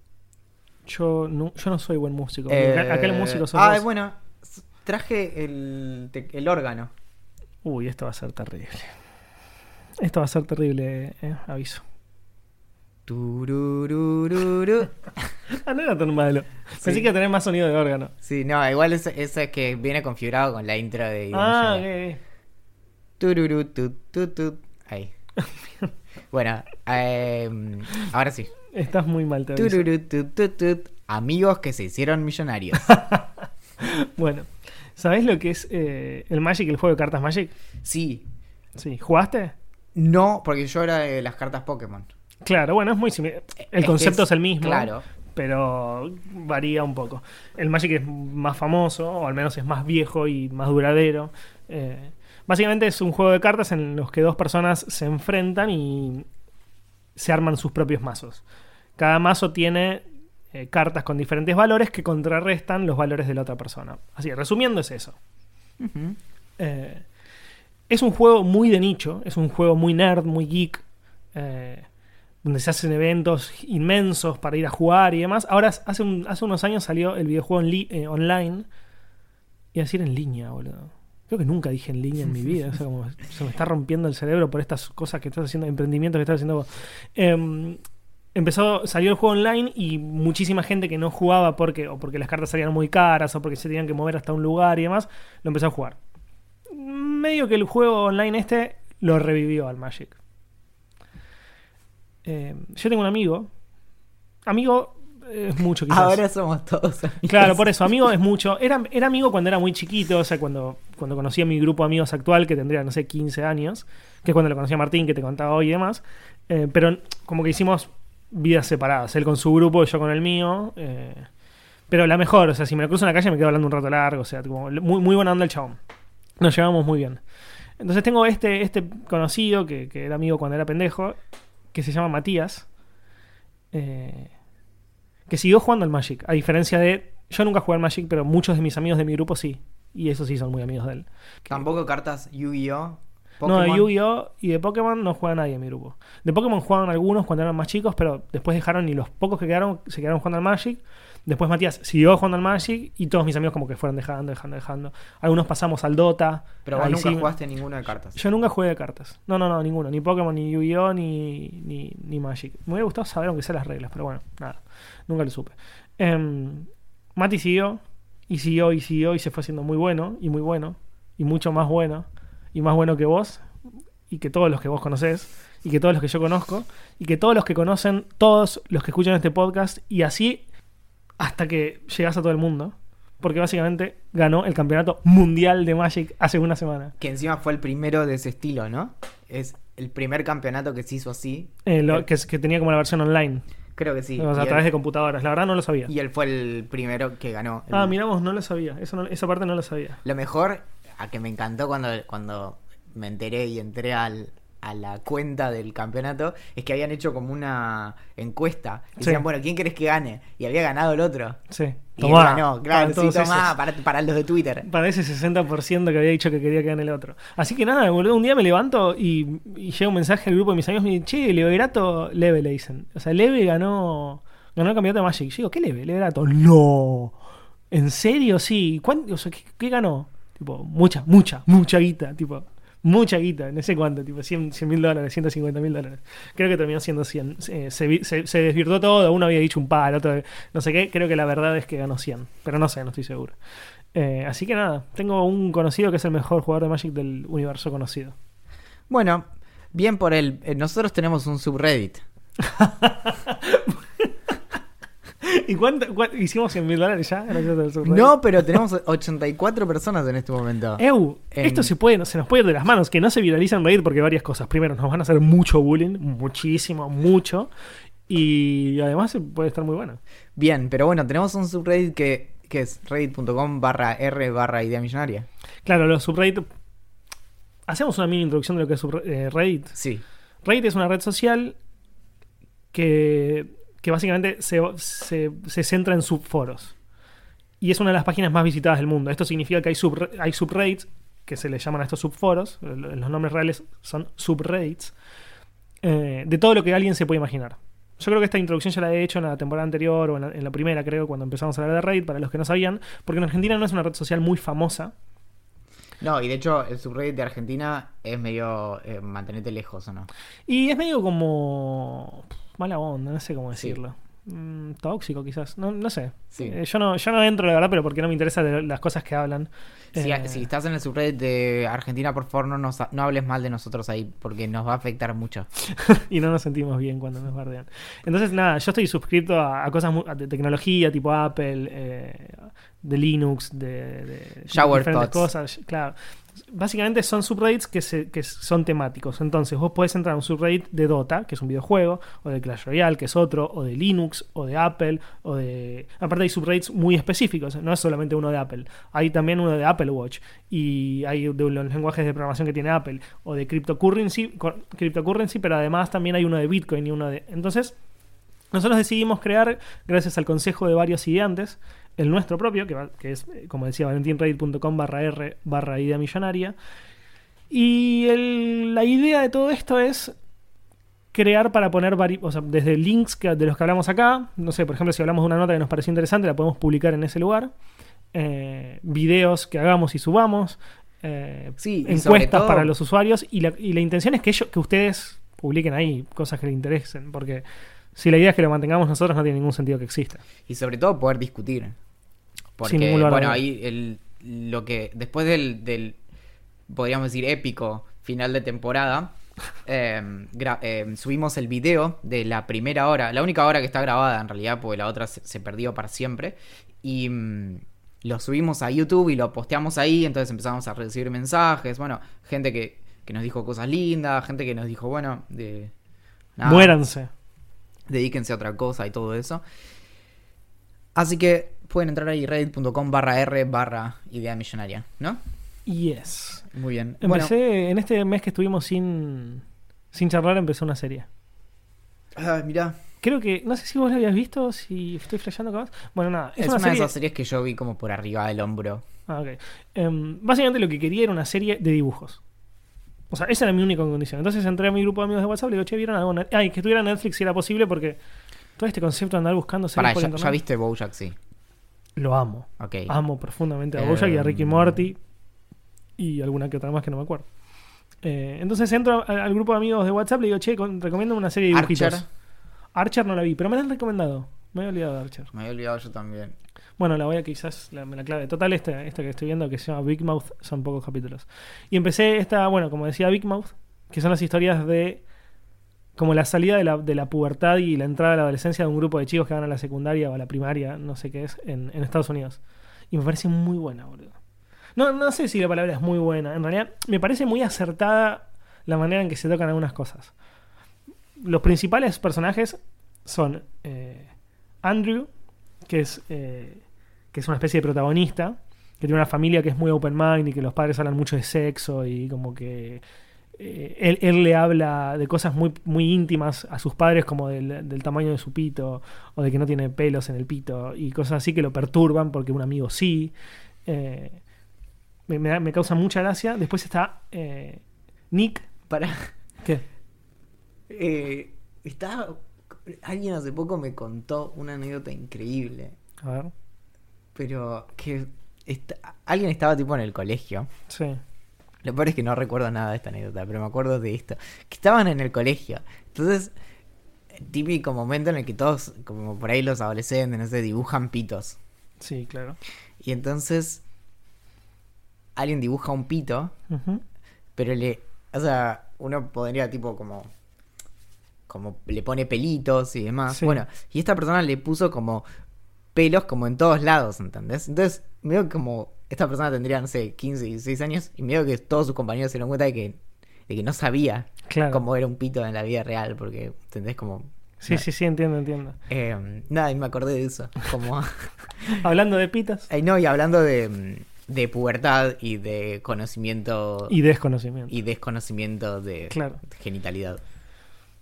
Yo, no, yo no soy buen músico. Eh, Acá el músico sos Ah, vos. bueno, traje el, el órgano. Uy, esto va a ser terrible. Esto va a ser terrible, eh, aviso. Tururururu. Ah, no era tan malo. Pensé que iba a tener más sonido de órgano. Sí, no, igual ese es que viene configurado con la intro de Ah, Iván ok, ok. Tururú, tut, tut, tut. Ahí. bueno, eh, ahora sí. Estás muy mal, te. Amigos que se hicieron millonarios. Bueno, ¿sabés lo que es eh, el Magic, el juego de cartas Magic? Sí. Sí, ¿jugaste? No, porque yo era de las cartas Pokémon. Claro, bueno, es muy similar. El Es concepto es, el mismo. Claro. pero varía un poco. El Magic es más famoso, o al menos es más viejo y más duradero. Eh, básicamente es un juego de cartas en los que dos personas se enfrentan y se arman sus propios mazos. Cada mazo tiene eh, cartas con diferentes valores que contrarrestan los valores de la otra persona. Así, resumiendo es eso. Eh, es un juego muy de nicho, es un juego muy nerd, muy geek, eh, donde se hacen eventos inmensos para ir a jugar y demás. Ahora, hace, un- hace unos años salió el videojuego en eh, online. Y decir en línea, boludo. Creo que nunca dije en línea en mi vida. O sea, como se me está rompiendo el cerebro por estas cosas que estás haciendo, emprendimientos que estás haciendo vos. Em, empezó, salió el juego online y muchísima gente que no jugaba porque, o porque las cartas salían muy caras o porque se tenían que mover hasta un lugar y demás, lo empezó a jugar. Medio que el juego online este lo revivió al Magic. Eh, yo tengo un amigo. Amigo eh, es mucho quizás. Ahora somos todos amigos. Claro, por eso, amigo es mucho. Era, era amigo cuando era muy chiquito, o sea, cuando, cuando conocí a mi grupo de amigos actual, que tendría, no sé, 15 años, que es cuando lo conocí a Martín, que te contaba hoy y demás. Eh, pero como que hicimos vidas separadas, él con su grupo yo con el mío. eh, pero la mejor, o sea, si me lo cruzo en la calle me quedo hablando un rato largo, o sea, muy, muy buena onda el chabón. Nos llevamos muy bien. Entonces tengo este, este conocido, que, que era amigo cuando era pendejo, que se llama Matías. eh, que siguió jugando al Magic. A diferencia de. Yo nunca jugué al Magic, pero muchos de mis amigos de mi grupo sí. Y esos sí son muy amigos de él. Tampoco cartas Yu-Gi-Oh! No, de. Yu-Gi-Oh! y de Pokémon no juega nadie en mi grupo. De Pokémon jugaban algunos cuando eran más chicos, pero después dejaron y los pocos que quedaron se quedaron jugando al Magic. Después Matías siguió jugando al Magic y todos mis amigos como que fueron dejando, dejando, dejando. Algunos pasamos al Dota. Pero vos nunca sí- jugaste ninguno de cartas. Yo nunca jugué de cartas. No, no, no, ninguno. Ni Pokémon, ni Yu-Gi-Oh! Ni, ni, ni Magic. Me hubiera gustado saber aunque sea las reglas, pero bueno, nada. Nunca lo supe. Em, Mati siguió, y siguió, y siguió, y se fue haciendo muy bueno, y muy bueno, y mucho más bueno, y más bueno que vos, y que todos los que vos conocés, y que todos los que yo conozco, y que todos los que conocen, todos los que escuchan este podcast, y así hasta que llegas a todo el mundo. Porque básicamente ganó el campeonato mundial de Magic hace una semana. Que encima fue el primero de ese estilo, ¿no? Es el primer campeonato que se hizo así. Eh, lo- El- que, tenía como la versión online. Creo que sí. o sea, a través él, de computadoras. La verdad no lo sabía. y él fue el primero que ganó. Ah, El- miramos, no lo sabía. Eso no- esa parte no lo sabía. Lo mejor, a que me encantó cuando, cuando me enteré y entré al, a la cuenta del campeonato, es que habían hecho como una encuesta. Y Sí. decían, bueno, ¿quién crees que gane? Y había ganado el otro. Sí. Y Tomá, él ganó, claro, para sí, tomá, para, para los de Twitter. Para ese 60% que había dicho que quería que gane el otro. Así que nada, boludo, un día me levanto y, y llega un mensaje al grupo de mis amigos y me dicen, che, Leverato, Leve le dicen. O sea, Leve ganó, ganó el campeonato de Magic. Yo digo, ¿qué Leve? No. ¿En serio? Sí. ¿Cuánto? O sea, ¿qué, qué ganó? Tipo, mucha, mucha, mucha guita. Tipo, mucha guita. No sé cuánto. Tipo, 100 mil dólares, 150 mil dólares. Creo que terminó siendo 100. Eh, se, se- se desvirtuó todo. Uno había dicho un par, otro no sé qué. Creo que la verdad es que ganó 100. Pero no sé, no estoy seguro. Eh, así que nada, tengo un conocido que es el mejor jugador de Magic del universo conocido. Bueno, bien por él. Eh, Nosotros tenemos un subreddit. ¿Y cuánto, cuánto- hicimos 100 mil dólares ya? Gracias al subreddit? No, pero tenemos 84 personas en este momento. Eu, En- esto se puede, se nos puede ir de las manos, que no se viraliza en Reddit porque varias cosas. Primero, nos van a hacer mucho bullying, muchísimo, mucho. Y además puede estar muy bueno. Bien, pero bueno, tenemos un subreddit que, que es reddit.com barra r barra idea millonaria. Claro, los subreddit. Hacemos una mini introducción de lo que es subre- eh, Reddit. Sí. Reddit es una red social que, que básicamente se, se- se centra en subforos. Y es una de las páginas más visitadas del mundo. Esto significa que hay, sub, hay subreddits, que se les llaman a estos subforos, los nombres reales son subreddits, eh, de todo lo que alguien se puede imaginar. Yo creo que esta introducción ya la he hecho en la temporada anterior o en la, en la primera, creo, cuando empezamos a hablar de Reddit, para los que no sabían, porque en Argentina no es una red social muy famosa. No, y de hecho el subreddit de Argentina es medio eh, mantenerte lejos, ¿o no? Y es medio como mala onda, no sé cómo Sí. decirlo. Mm, tóxico quizás, no, no sé. Sí. Eh, yo, no, yo no entro, la verdad, pero porque no me interesa de las cosas que hablan. Si, Eh, si estás en el subreddit de Argentina, por favor, no, nos, no hables mal de nosotros ahí, porque nos va a afectar mucho. y no nos sentimos bien cuando nos bardean. Entonces, nada, yo estoy suscrito a, a cosas mu- de tecnología, tipo Apple, eh, de Linux, de, de Shower diferentes thoughts. cosas, claro. Básicamente son subreddits que, son temáticos. Entonces, vos podés entrar a un subreddit de Dota, que es un videojuego, o de Clash Royale, que es otro, o de Linux, o de Apple, o de. Aparte, hay subreddits muy específicos, no es solamente uno de Apple. Hay también uno de Apple Watch, y hay de los lenguajes de programación que tiene Apple, o de cryptocurrency, cryptocurrency pero además también hay uno de Bitcoin y uno de. Entonces, nosotros decidimos crear, gracias al consejo de varios ideantes, el nuestro propio, que, va- que es, eh, como decía, valentinreddit.com barra r barra idea millonaria. Y el- la idea de todo esto es crear para poner o sea, desde links que- de los que hablamos acá, no sé, por ejemplo, si hablamos de una nota que nos pareció interesante, la podemos publicar en ese lugar, eh, videos que hagamos y subamos, eh, Sí, encuestas todo- para los usuarios, y la, y la intención es que, ellos, que ustedes publiquen ahí cosas que les interesen, porque si la idea es que lo mantengamos nosotros, no tiene ningún sentido que exista. Y sobre todo poder discutir. Porque, a bueno, ahí el, lo que. Después del, del. Podríamos decir épico final de temporada. eh, eh, subimos el video de la primera hora. La única hora que está grabada en realidad, porque la otra se, se perdió para siempre. Y. mm, lo subimos a YouTube y lo posteamos ahí. Entonces empezamos a recibir mensajes. Bueno, gente que, que nos dijo cosas lindas. Gente que nos dijo, bueno, de. nada, Muéranse. Dedíquense a otra cosa y todo eso. Así que pueden entrar ahí reddit.com barra r barra idea millonaria, ¿no? Yes. Muy bien. Empecé, en este mes que estuvimos sin, sin charlar, empecé una serie. Bueno, mirá, Creo que, no sé si vos la habías visto, si estoy flasheando capaz. Bueno, nada, es, es, una, una, de esas series que yo vi como por arriba del hombro. Ah, ok. Em, básicamente lo que quería era una serie de dibujos. O sea, esa era mi única condición. Entonces entré a mi grupo de amigos de WhatsApp y le digo, che, ¿vieron algo? en Net-?" Ay, que estuviera en Netflix si era posible porque todo este concepto de andar buscando series Pará, por ya, internet, ya viste Bojack, sí. Lo amo. Ok. Amo profundamente a Bojack y a Ricky Em. Morty y alguna que otra más que no me acuerdo. Eh, entonces entro al grupo de amigos de WhatsApp y le digo, che, recomiendo una serie de dibujitos. Archer. Archer no la vi, pero me la han recomendado. Me había olvidado de Archer. Me había olvidado yo también. Bueno, la voy a quizás la, la clave. Total, esta, que estoy viendo que se llama Big Mouth son pocos capítulos. Y empecé esta, bueno, como decía Big Mouth, que son las historias de como la salida de la, de la pubertad y la entrada a la adolescencia de un grupo de chicos que van a la secundaria o a la primaria, no sé qué es, en, en Estados Unidos. Y me parece muy buena, boludo. No, no sé si la palabra es muy buena. En realidad, me parece muy acertada la manera en que se tocan algunas cosas. Los principales personajes son eh, Andrew, que es, eh, que es una especie de protagonista, que tiene una familia que es muy open mind y que los padres hablan mucho de sexo y como que eh, él, él le habla de cosas muy, muy íntimas a sus padres como del, del tamaño de su pito o de que no tiene pelos en el pito y cosas así que lo perturban porque un amigo sí. Eh, me, me causa mucha gracia. Después está eh, Nick. Para. ¿Qué? Está. Alguien hace poco me contó una anécdota increíble. A ver. Pero que. está- alguien estaba tipo en el colegio. Sí. Lo peor es que no recuerdo nada de esta anécdota, pero me acuerdo de esto. Que estaban en el colegio. Entonces, típico momento en el que todos, como por ahí los adolescentes, no sé, dibujan pitos. Sí, claro. Y entonces, alguien dibuja un pito, pero le. O sea, uno podría tipo como. Como le pone pelitos y demás. Sí. Bueno, y esta persona le puso como pelos como en todos lados, ¿entendés? Entonces, medio como esta persona tendría, no sé, 15, 16 años y medio que todos sus compañeros se dieron cuenta de que, de que no sabía Claro. cómo era un pito en la vida real, porque, ¿entendés? Como... Sí, sí, sí, entiendo, entiendo. Eh, nada, y me acordé de eso. Como... Hablando de pitas Ay, no, y hablando de, de pubertad y de conocimiento y desconocimiento. y desconocimiento de Claro. genitalidad.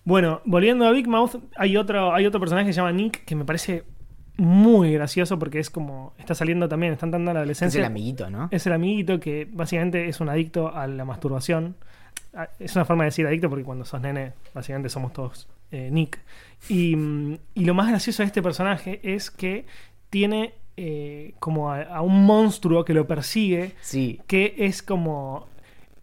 Bueno, volviendo a Big Mouth, hay otro, hay otro personaje que se llama Nick que me parece muy gracioso porque es como. Está saliendo también, está entrando a la Es adolescencia. el amiguito, ¿no? Es el amiguito que básicamente es un adicto a la masturbación. Ah, Es una forma de decir adicto porque cuando sos nene, básicamente somos todos eh, Nick. Y, mm, y lo más gracioso de este personaje es que tiene eh, como a, a un monstruo que lo persigue, Sí, que es como.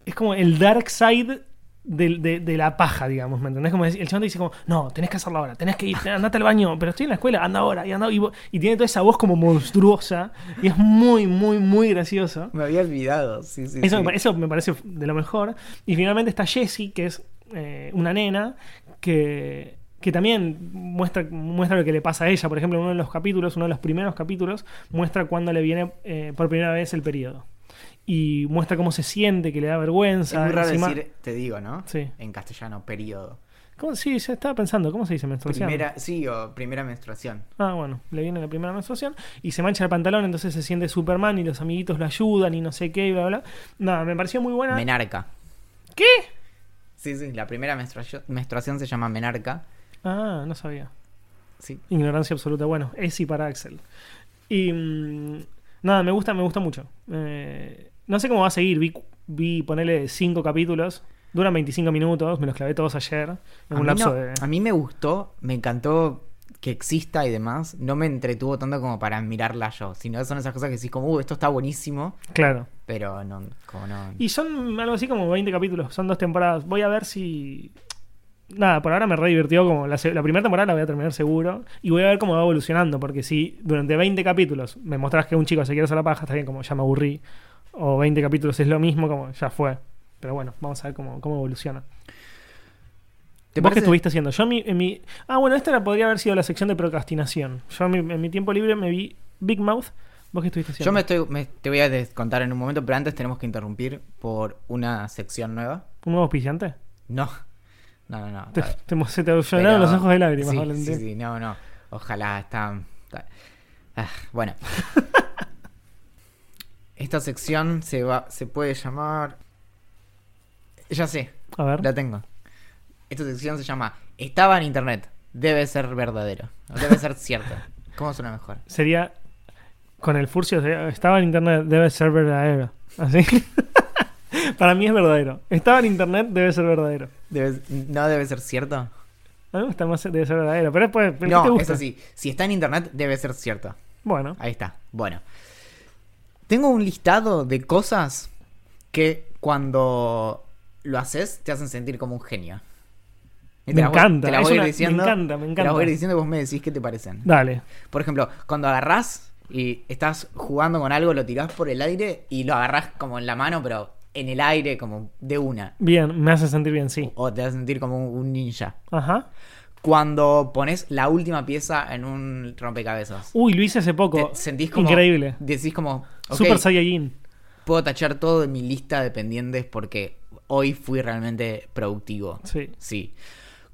Es como el dark side de, de la paja, digamos, ¿me entendés? Como el chabón te dice como, no, tenés que hacerlo ahora, tenés que ir, andate al baño, pero estoy en la escuela, anda ahora, y anda, y, y tiene toda esa voz como monstruosa, y es muy, muy, muy gracioso. me había olvidado. Sí, sí, Eso, sí. me, eso me parece de lo mejor. Y finalmente está Jessie, que es eh, una nena que, que también muestra, muestra lo que le pasa a ella. Por ejemplo, en uno de los capítulos, uno de los primeros capítulos, muestra cuando le viene eh, por primera vez el periodo. Y muestra cómo se siente, que le da Es vergüenza. muy raro encima- decir, te digo, ¿no? Sí. En castellano, periodo. ¿Cómo? Sí, yo estaba pensando, ¿cómo se dice menstruación? Primera, sí, o primera menstruación. Ah, bueno, le viene la primera menstruación y se mancha el pantalón, entonces se siente Superman y los amiguitos lo ayudan y no sé qué y bla, bla. Nada, me pareció muy buena. Menarca. ¿Qué? Sí, sí, la primera menstruación, menstruación se llama menarca. Ah, no sabía. Sí. Ignorancia absoluta. Bueno, Esi para Axel. Y mm, nada, me gusta, me gusta mucho. Eh, no sé cómo va a seguir. Vi, vi ponerle cinco capítulos. Duran 25 minutos. Me los clavé todos ayer. En A un mí, lapso no- de. a mí me gustó, me encantó que exista y demás. No me entretuvo tanto como para mirarla yo. Sino son esas cosas que decís como, uh, esto está buenísimo. Claro. Pero no, como no. Y son algo así como 20 capítulos. Son dos temporadas. Voy a ver si. Nada, por ahora me re divirtió. Como la, la primera temporada la voy a terminar seguro. Y voy a ver cómo va evolucionando. Porque si durante 20 capítulos me mostrás que un chico se quiere hacer la paja, está bien, como ya me aburrí. O 20 capítulos es lo mismo, como ya fue. Pero bueno, vamos a ver cómo, cómo evoluciona. ¿Te ¿Vos qué estuviste haciendo? Yo mi, en mi- Ah, bueno, esta era- podría haber sido la sección de procrastinación. Yo en mi, en mi tiempo libre me vi Big Mouth. ¿Vos qué estuviste haciendo? Yo me estoy, me- te voy a contar en un momento, pero antes tenemos que interrumpir por una sección nueva. ¿Un nuevo auspiciante? No, no, no, no. Te, te, se te llenaron pero- los ojos de lágrimas, sí, Valentín. Sí, sí, no, no. Ojalá está. está- Ah, bueno. Esta sección se va, se puede llamar. Ya sé, A ver. la tengo. Esta sección se llama Estaba en internet. Debe ser verdadero. Debe ser cierto. ¿Cómo suena mejor? Sería con el furcio estaba en internet, debe ser verdadero. Así. Para mí es verdadero. Estaba en internet, debe ser verdadero. Debe- ¿No debe ser cierto? A mí me gusta más debe ser verdadero, pero después, ¿el qué te No, gusta? es así. Si está en internet, debe ser cierto. Bueno, Ahí está. Bueno. Tengo un listado de cosas que cuando lo haces te hacen sentir como un genio. Y Me voy- encanta, Te es voy a ir una- me diciendo. encanta, me Te las encanta. voy a ir diciendo y vos me decís qué te parecen. dale. Por ejemplo, cuando agarrás y estás jugando con algo, lo tirás por el aire y lo agarrás como en la mano, pero en el aire, como de una. Bien, me hace sentir bien, sí. O te a sentir como un ninja. Ajá. Cuando pones la última pieza en un rompecabezas. Uy, lo hice hace poco. Te sentís como. Increíble. Decís como. Super Saiyajin. puedo tachar todo de mi lista de pendientes porque hoy fui realmente productivo. Sí. Sí.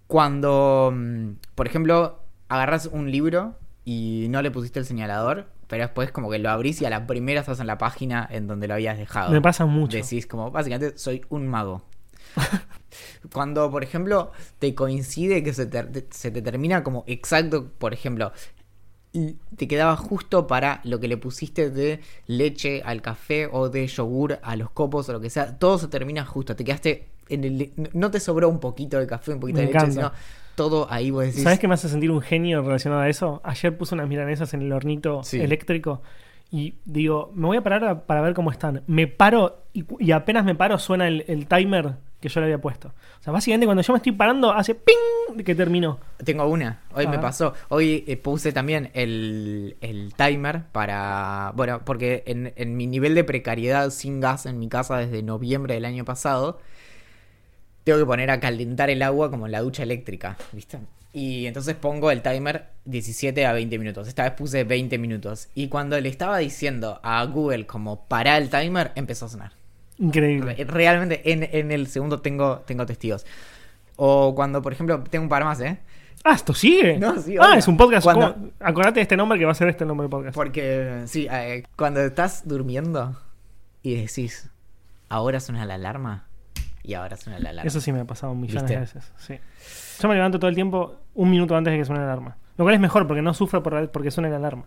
Cuando, mm, por ejemplo, agarras un libro y no le pusiste el señalador, pero después como que lo abrís y a la primera estás en la página en donde lo habías dejado. Me pasa mucho. Decís como, básicamente, soy un mago. Cuando, por ejemplo, te coincide que se te, te- se te termina como exacto, por ejemplo, te quedaba justo para lo que le pusiste de leche al café o de yogur a los copos o lo que sea, todo se termina justo, te quedaste en el... No te sobró un poquito de café, un poquito Me de leche, sino todo ahí vos decís... ¿Sabes qué me hace sentir un genio relacionado a eso? Ayer puse unas milanesas en el hornito Sí. eléctrico y digo, me voy a parar a- para ver cómo están. Me paro y, apenas me paro suena el, el timer que yo le había puesto. O sea, básicamente cuando yo me estoy parando hace ping que terminó. Tengo una, hoy me pasó. Hoy eh, puse también el, el timer para. Bueno, porque en, en mi nivel de precariedad sin gas en mi casa desde noviembre del año pasado, tengo que poner a calentar el agua como en la ducha eléctrica, ¿viste? Y entonces pongo el timer 17 a 20 minutos. Esta vez puse 20 minutos. Y cuando le estaba diciendo a Google como para el timer, empezó a sonar. Increíble. Re- Realmente en, en el segundo tengo, tengo testigos. O cuando, por ejemplo, tengo un par más, ¿eh? Ah, ¿esto sigue? No, sí, ah, es un podcast. Cuando-. Acordate de este nombre que va a ser este el nombre del podcast. Porque, sí, eh, cuando estás durmiendo y decís, ahora suena la alarma y ahora suena la alarma. Eso sí me ha pasado millones ¿Viste? de veces. Sí. Yo me levanto todo el tiempo un minuto antes de que suene la alarma. Lo cual es mejor porque no sufro por porque suene la alarma.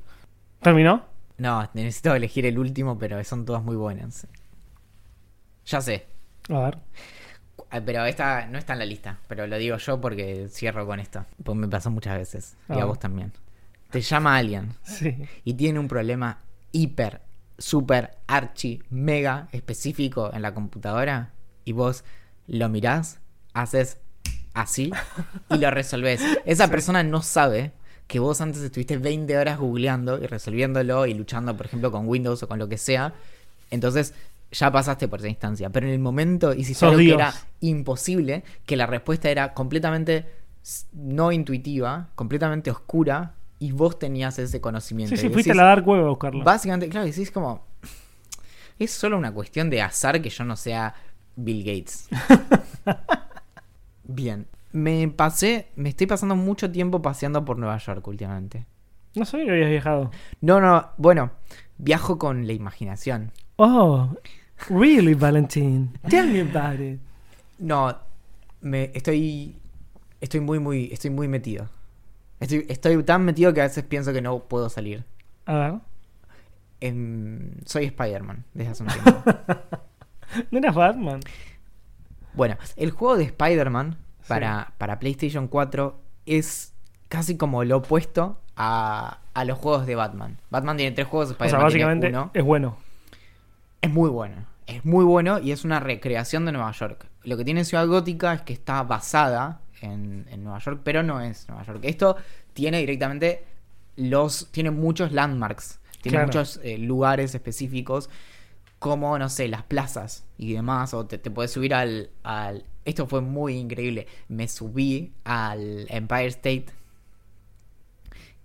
¿Terminó? No, necesito elegir el último, pero son todas muy buenas. Ya sé, A ver. Eh, pero esta no está en la lista, pero lo digo yo porque cierro con esto. Pues me pasó muchas veces, y a Ah. vos también. Te llama alguien Sí. y tiene un problema hiper, super, archi, mega específico en la computadora y vos lo mirás, haces así y lo resolvés. Esa persona no sabe que vos antes estuviste 20 horas googleando y resolviéndolo y luchando, por ejemplo, con Windows o con lo que sea. Entonces ya pasaste por esa instancia. Pero en el momento hiciste algo que Dios. era imposible, que la respuesta era completamente no intuitiva, completamente oscura, y vos tenías ese conocimiento. Sí, sí, fuiste a la Dark Web a buscarlo. Básicamente, claro, decís como. Es solo una cuestión de azar que yo no sea Bill Gates. Bien. Me pasé, me estoy pasando mucho tiempo paseando por Nueva York últimamente. No sabía que habías viajado. No, no, bueno, viajo con la imaginación. Oh, really, Valentín? Tell me about it. No, me estoy estoy muy muy estoy muy metido. Estoy, estoy tan metido que a veces pienso que no puedo salir. A ver. Em, soy Spider-Man desde hace un tiempo. ¿No eras Batman? bueno, el juego de Spider-Man para, para PlayStation 4 es casi como lo opuesto a, a los juegos de Batman. Batman tiene tres juegos, O sea, Spider-Man tiene básicamente uno. es bueno. Es muy bueno. Es muy bueno y es una recreación de Nueva York. Lo que tiene Ciudad Gótica es que está basada en, en Nueva York, pero no es Nueva York. Esto tiene directamente los. Tiene muchos landmarks. Tiene Claro. muchos eh, lugares específicos. Como, no sé, las plazas y demás. O te, te puedes subir al, al. Esto fue muy increíble. Me subí al Empire State.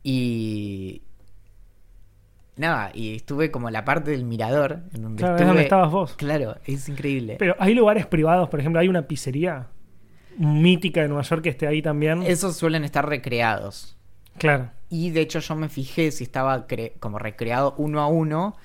Y. Nada, y estuve como la parte del mirador. En donde Claro, es donde estabas vos. Claro, es increíble. Pero hay lugares privados, por ejemplo, hay una pizzería mítica de Nueva York que esté ahí también. Esos suelen estar recreados. Claro. Y de hecho yo me fijé si estaba cre- como recreado uno a uno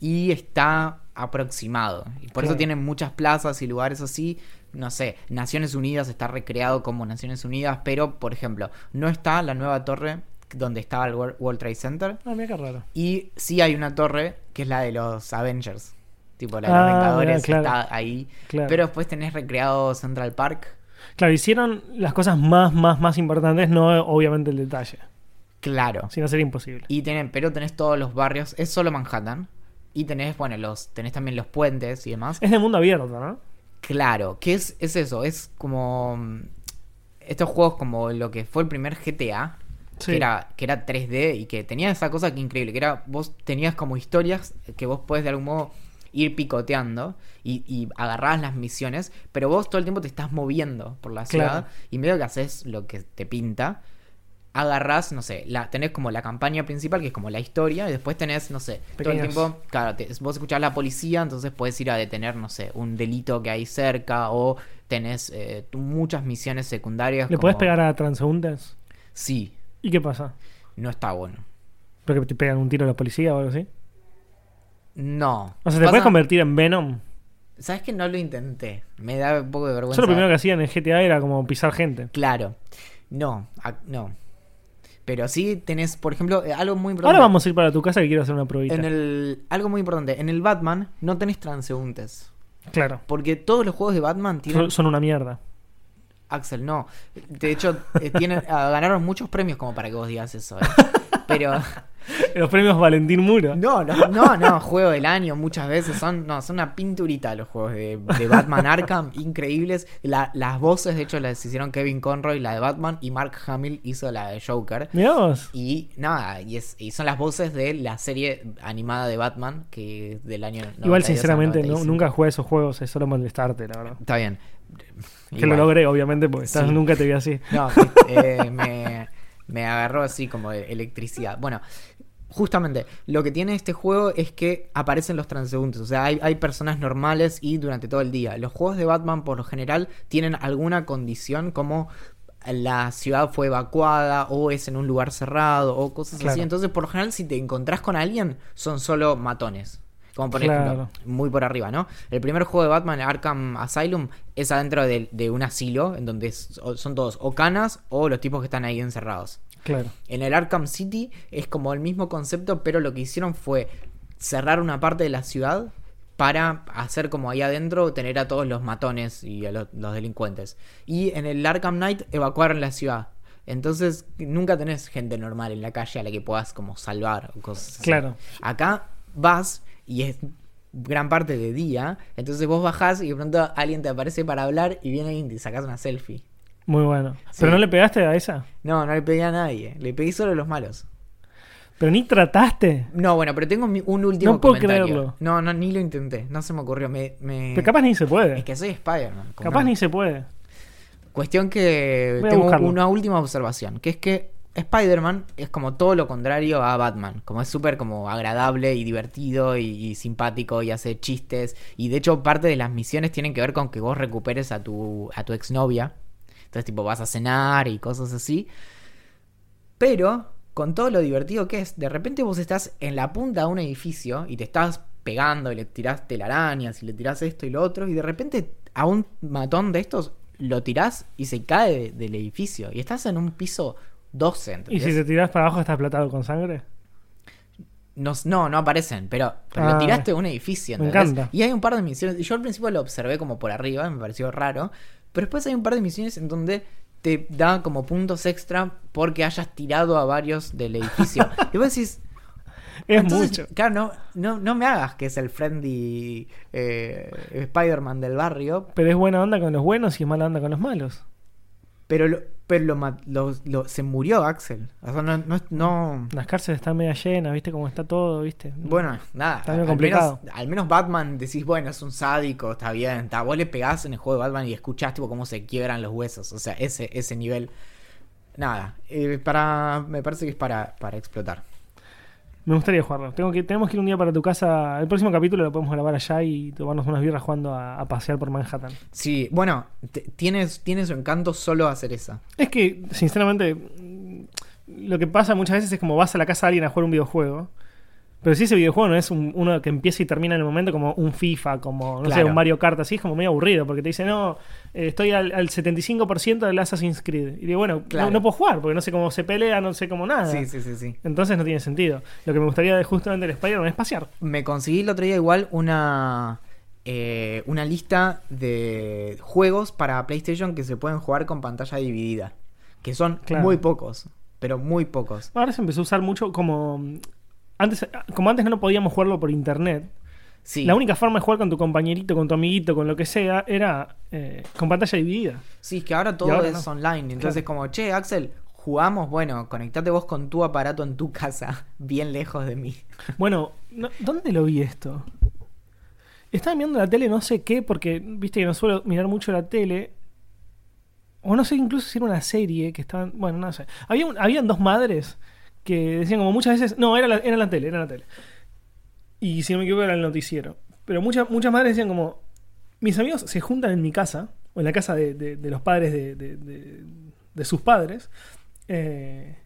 y está aproximado. Y por eso tienen muchas plazas y lugares así. No sé, Naciones Unidas está recreado como Naciones Unidas, pero por ejemplo, no está la nueva torre donde estaba el Wor- World Trade Center. Ah, mira qué raro. Y sí hay una torre que es la de los Avengers. Tipo, la de Ah, los Vengadores mirá, claro. está ahí. Claro. Pero después tenés recreado Central Park. Claro, hicieron las cosas más, más, más importantes, no obviamente el detalle. Claro. Si no sería imposible. Y tienen, pero tenés todos los barrios, es solo Manhattan. Y tenés, bueno, los, tenés también los puentes y demás. Es de mundo abierto, ¿no? Claro, ¿qué es, es eso? Es como mm, estos juegos como lo que fue el primer GTA, Sí. que, era, que era 3D y que tenía esa cosa que increíble, que era, vos tenías como historias que vos podés de algún modo ir picoteando y, y agarrabas las misiones, pero vos todo el tiempo te estás moviendo por la ciudad Claro. y medio que haces lo que te pinta. Agarrás, no sé, la, tenés como la campaña principal, que es como la historia, y después tenés, no sé, todo el tiempo, claro, te- vos escuchás a la policía, entonces puedes ir a detener, no sé, un delito que hay cerca, o tenés eh, muchas misiones secundarias. ¿Le como- podés pegar a transeúntes? Sí, ¿Y qué pasa? no está bueno. ¿Porque te pegan un tiro a la policía o algo así? No. O sea, ¿te Pasa- puedes convertir en Venom? ¿Sabes que no lo intenté? Me da un poco de vergüenza. Yo lo primero que hacía en el GTA era como pisar gente. Claro. No, no. Pero sí tenés, por ejemplo, eh, algo muy importante. Ahora vamos a ir para tu casa que quiero hacer una probita. En el, algo muy importante. En el Batman no tenés transeúntes. Claro. Porque todos los juegos de Batman tienen... Son, son una mierda. Axel, no. De hecho, eh, tienen, ah, ganaron muchos premios como para que vos digas eso. ¿eh? Pero... Los premios Valentín Muro. No, no, no, no, juego del año muchas veces son, no, son una pinturita los juegos de, de Batman Arkham, increíbles. La- las voces, de hecho, las hicieron Kevin Conroy, la de Batman, y Mark Hamill hizo la de Joker. Vos. Y nada, y, es, y son las voces de la serie animada de Batman, que del año 92 Igual, al sinceramente, no- 95. nunca jugué esos juegos, es solo molestarte, la verdad. Está bien. Que lo logré, obviamente, porque estás- Sí. nunca te vi así. No, eh, me, me agarró así como de electricidad. Bueno, justamente, lo que tiene este juego es que aparecen los transeúntes. O sea, hay, hay personas normales y durante todo el día. Los juegos de Batman, por lo general, tienen alguna condición como la ciudad fue evacuada o es en un lugar cerrado o cosas así. Entonces, por lo general, si te encontrás con alguien, son solo matones. Como por Claro. ejemplo, muy por arriba, ¿no? El primer juego de Batman, Arkham Asylum, es adentro de, de un asilo en donde son todos o canas o los tipos que están ahí encerrados. Claro. En el Arkham City es como el mismo concepto, pero lo que hicieron fue cerrar una parte de la ciudad para hacer como ahí adentro tener a todos los matones y a los, los delincuentes. Y en el Arkham Knight evacuaron la ciudad. Entonces nunca tenés gente normal en la calle a la que puedas como salvar o cosas así. Claro. Acá vas y es gran parte de día, entonces vos bajás y de pronto alguien te aparece para hablar y viene y te sacas una selfie. Muy bueno. Sí. ¿Pero no le pegaste a esa? No, no le pedí a nadie, le pedí solo a los malos. ¿Pero ni trataste? No, bueno, pero tengo un último No puedo comentario. creerlo. No, no, ni lo intenté, no se me ocurrió. Me, me- Pero capaz ni se puede. Es que soy Spider-Man. Capaz no. ni se puede. Cuestión que Voy tengo una última observación, que es que Spider-Man es como todo lo contrario a Batman. Como es súper como agradable y divertido y, simpático y hace chistes. Y de hecho parte de las misiones tienen que ver con que vos recuperes a tu, a tu exnovia. Entonces tipo vas a cenar y cosas así. Pero con todo lo divertido que es, de repente vos estás en la punta de un edificio y te estás pegando y le tirás telarañas y le tirás esto y lo otro y de repente a un matón de estos lo tirás y se cae de- del edificio y estás en un piso 12. ¿Y ¿entendés? si te tiras para abajo está explotado con sangre? No, no, no aparecen, pero, pero lo Ah, tiraste de un edificio. me ¿entendés? encanta. Y hay un par de misiones. y Yo al principio lo observé como por arriba, me pareció raro. Pero después hay un par de misiones en donde te da como puntos extra porque hayas tirado a varios del edificio. y vos decís. Es entonces, mucho. Claro, no, no, no me hagas que es el friendly eh, Spider-Man del barrio, Pero es buena onda con los buenos y es mala onda con los malos. pero lo, pero lo, lo- lo- se murió Axel. O sea, no, no, no, Las cárceles están media llenas, ¿viste cómo está todo? ¿viste? Bueno, nada. Está medio complicado. Menos, al menos Batman decís, bueno, es un sádico, está bien. Está. Vos le pegás en el juego de Batman y escuchás tipo cómo se quiebran los huesos. O sea, ese, ese nivel. Nada. eh, para. Me parece que es para, para explotar. Me gustaría jugarlo. Tengo que, tenemos que ir un día para tu casa. El próximo capítulo lo podemos grabar allá y tomarnos unas birras jugando a, a pasear por Manhattan. Sí, bueno, tienes, tiene su encanto solo hacer esa. Es que, sinceramente, lo que pasa muchas veces es como vas a la casa de alguien a jugar un videojuego. Pero si ese videojuego no es un- uno que empieza y termina en el momento como un FIFA, como, no sé, un Mario Kart, así es como medio aburrido, porque te dice, no, eh, estoy al, al 75% del Assassin's Creed. Y digo, bueno, Claro. no, no puedo jugar, porque no sé cómo se pelea, no sé cómo nada. Sí, sí, sí, sí. Entonces no tiene sentido. Lo que me gustaría de justamente el Spider-Man es pasear. Me conseguí el otro día igual una. eh, una lista de juegos para PlayStation que se pueden jugar con pantalla dividida. Que son Claro. muy pocos. Pero muy pocos. Ahora se empezó a usar mucho como... Antes, como antes no podíamos jugarlo por internet, Sí. la única forma de jugar con tu compañerito, con tu amiguito, con lo que sea, era eh, con pantalla dividida. Sí, es que ahora todo ahora es no. online. Entonces, Claro. como, che, Axel, jugamos, bueno, conectate vos con tu aparato en tu casa, bien lejos de mí. Bueno, no- ¿dónde lo vi esto? Estaba mirando la tele, no sé qué, porque viste que no suelo mirar mucho la tele. O no sé incluso si era una serie que estaban. Bueno, no sé. Había habían dos madres que decían como muchas veces. No, era la, era la tele, era la tele. Y si no me equivoco, era el noticiero. Pero muchas, muchas madres decían como. Mis amigos se juntan en mi casa, o en la casa de, los padres de, de- de- de sus padres. eh,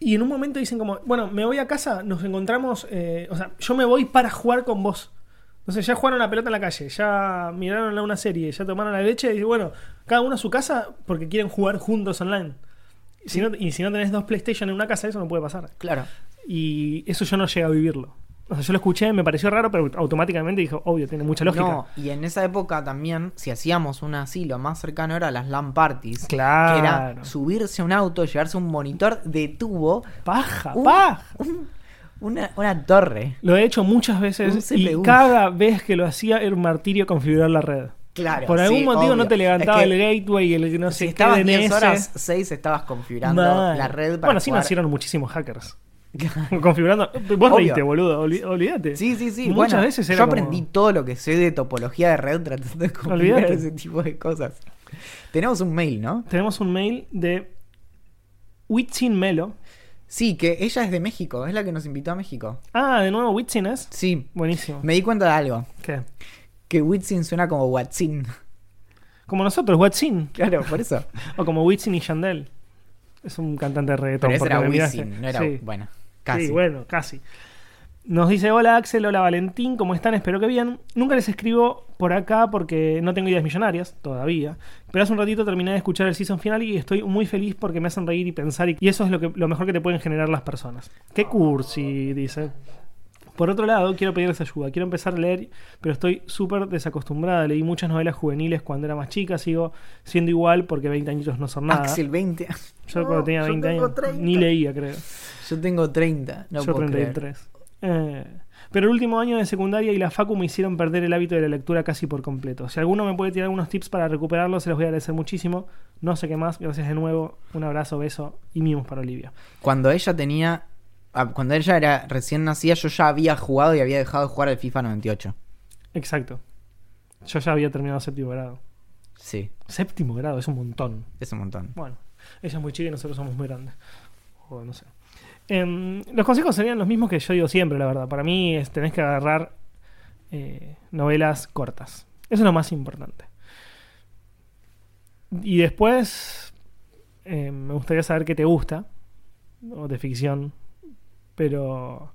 y en un momento dicen como, bueno, me voy a casa, nos encontramos, eh, o sea, yo me voy para jugar con vos. Entonces ya jugaron la pelota en la calle, ya miraron una serie, ya tomaron la leche y bueno, cada uno a su casa porque quieren jugar juntos online. Y si no, y si no tenés dos PlayStation en una casa, eso no puede pasar. Claro. Y eso yo no llegué a vivirlo. O sea, yo lo escuché, me pareció raro, pero automáticamente dijo, obvio, tiene mucha lógica. No, y en esa época también, si hacíamos un así, lo más cercano era las LAN parties. Claro. Que era subirse a un auto, llevarse un monitor de tubo, Paja, un- paja. un- una, una torre. Lo he hecho muchas veces y cada vez que lo hacía era un martirio configurar la red. Claro. Por algún sí, motivo no te levantaba Es que el gateway y el no si sé qué estabas 10 DNS. horas, 6 estabas configurando la red para Bueno, así nacieron muchísimos hackers. Configurando. Vos reíste, boludo. Olvídate. Sí, sí, sí. Muchas bueno, veces era yo como- aprendí todo lo que sé de topología de red tratando de configurar ese tipo de cosas. Tenemos un mail, ¿no? Tenemos un mail de Witzin Melo. Sí, que ella es de México, es la que nos invitó a México. Ah, de nuevo Witzin es. Sí, Buenísimo. me di cuenta de algo. ¿Qué? Que Witzin suena como Watsin. Como nosotros, Witzin. Claro, por eso. O como Witzin y Yandel. Es un cantante de reggaetón. Pero ese era. Witzin, no era. Sí. Bueno, casi. Sí, bueno, casi. Nos dice, hola Axel, hola Valentín, ¿cómo están? Espero que bien. Nunca les escribo por acá porque no tengo ideas millonarias, todavía. Pero hace un ratito terminé de escuchar el season final y estoy muy feliz porque me hacen reír y pensar. Y eso es lo, que, lo mejor que te pueden generar las personas. Qué cursi, dice. Por otro lado, quiero pedirles ayuda. Quiero empezar a leer, pero estoy súper desacostumbrada. Leí muchas novelas juveniles cuando era más chica. Sigo siendo igual porque 20 añitos no son nada. Axel 20. Yo No, cuando tenía yo 20 tengo años 30. ni leía, creo. Yo tengo 30. No Yo puedo creer. 33. Eh, pero el último año de secundaria y la facu me hicieron perder el hábito de la lectura casi por completo. Si alguno me puede tirar algunos tips para recuperarlo, se los voy a agradecer muchísimo. No sé qué más. Gracias de nuevo. Un abrazo, beso y mimos para Olivia. Cuando ella tenía. Cuando ella era recién nacida, yo ya había jugado y había dejado de jugar al FIFA 98. Exacto. Yo ya había terminado séptimo grado. Sí, Séptimo grado, es un montón. es un montón. Bueno, ella es muy chica y nosotros somos muy grandes. o no sé. Em, los consejos serían los mismos que yo digo siempre, la verdad. Para mí es, tenés que agarrar eh, novelas cortas. Eso es lo más importante. Y después eh, me gustaría saber qué te gusta, o de ficción, pero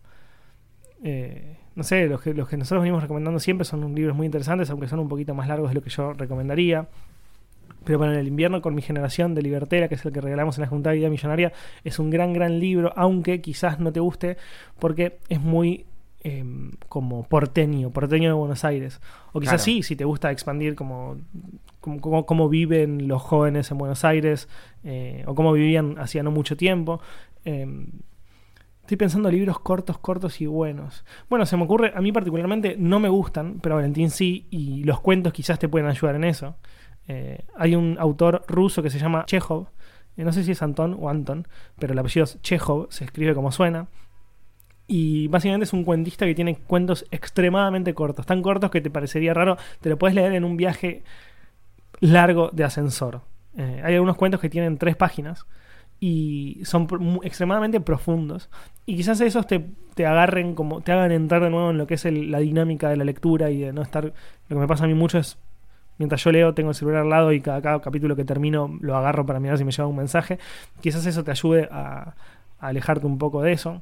eh, no sé, los que, los que nosotros venimos recomendando siempre son libros muy interesantes, aunque son un poquito más largos de lo que yo recomendaría. Pero para el invierno con mi generación de Libertera, que es el que regalamos en la Junta de Vida Millonaria, es un gran, gran libro, aunque quizás no te guste porque es muy eh, como porteño, porteño de Buenos Aires. O quizás Claro. sí, si te gusta expandir como cómo, viven los jóvenes en Buenos Aires eh, o cómo vivían hacía no mucho tiempo. Eh, estoy pensando libros cortos, cortos y buenos. Bueno, se me ocurre, a mí particularmente no me gustan, pero Valentín sí, y los cuentos quizás te pueden ayudar en eso. Eh, hay un autor ruso que se llama Chekhov, eh, no sé si es Anton o Anton, pero el apellido es Chekhov, se escribe como suena. Y básicamente es un cuentista que tiene cuentos extremadamente cortos, tan cortos que te parecería raro, te lo puedes leer en un viaje largo de ascensor. Eh, hay algunos cuentos que tienen tres páginas y son extremadamente profundos. Y quizás esos te, te agarren como, te hagan entrar de nuevo en lo que es el- la dinámica de la lectura y de no estar. Lo que me pasa a mí mucho es. Mientras yo leo, tengo el celular al lado y cada, cada capítulo que termino lo agarro para mirar si me llega un mensaje. Quizás eso te ayude a, a alejarte un poco de eso.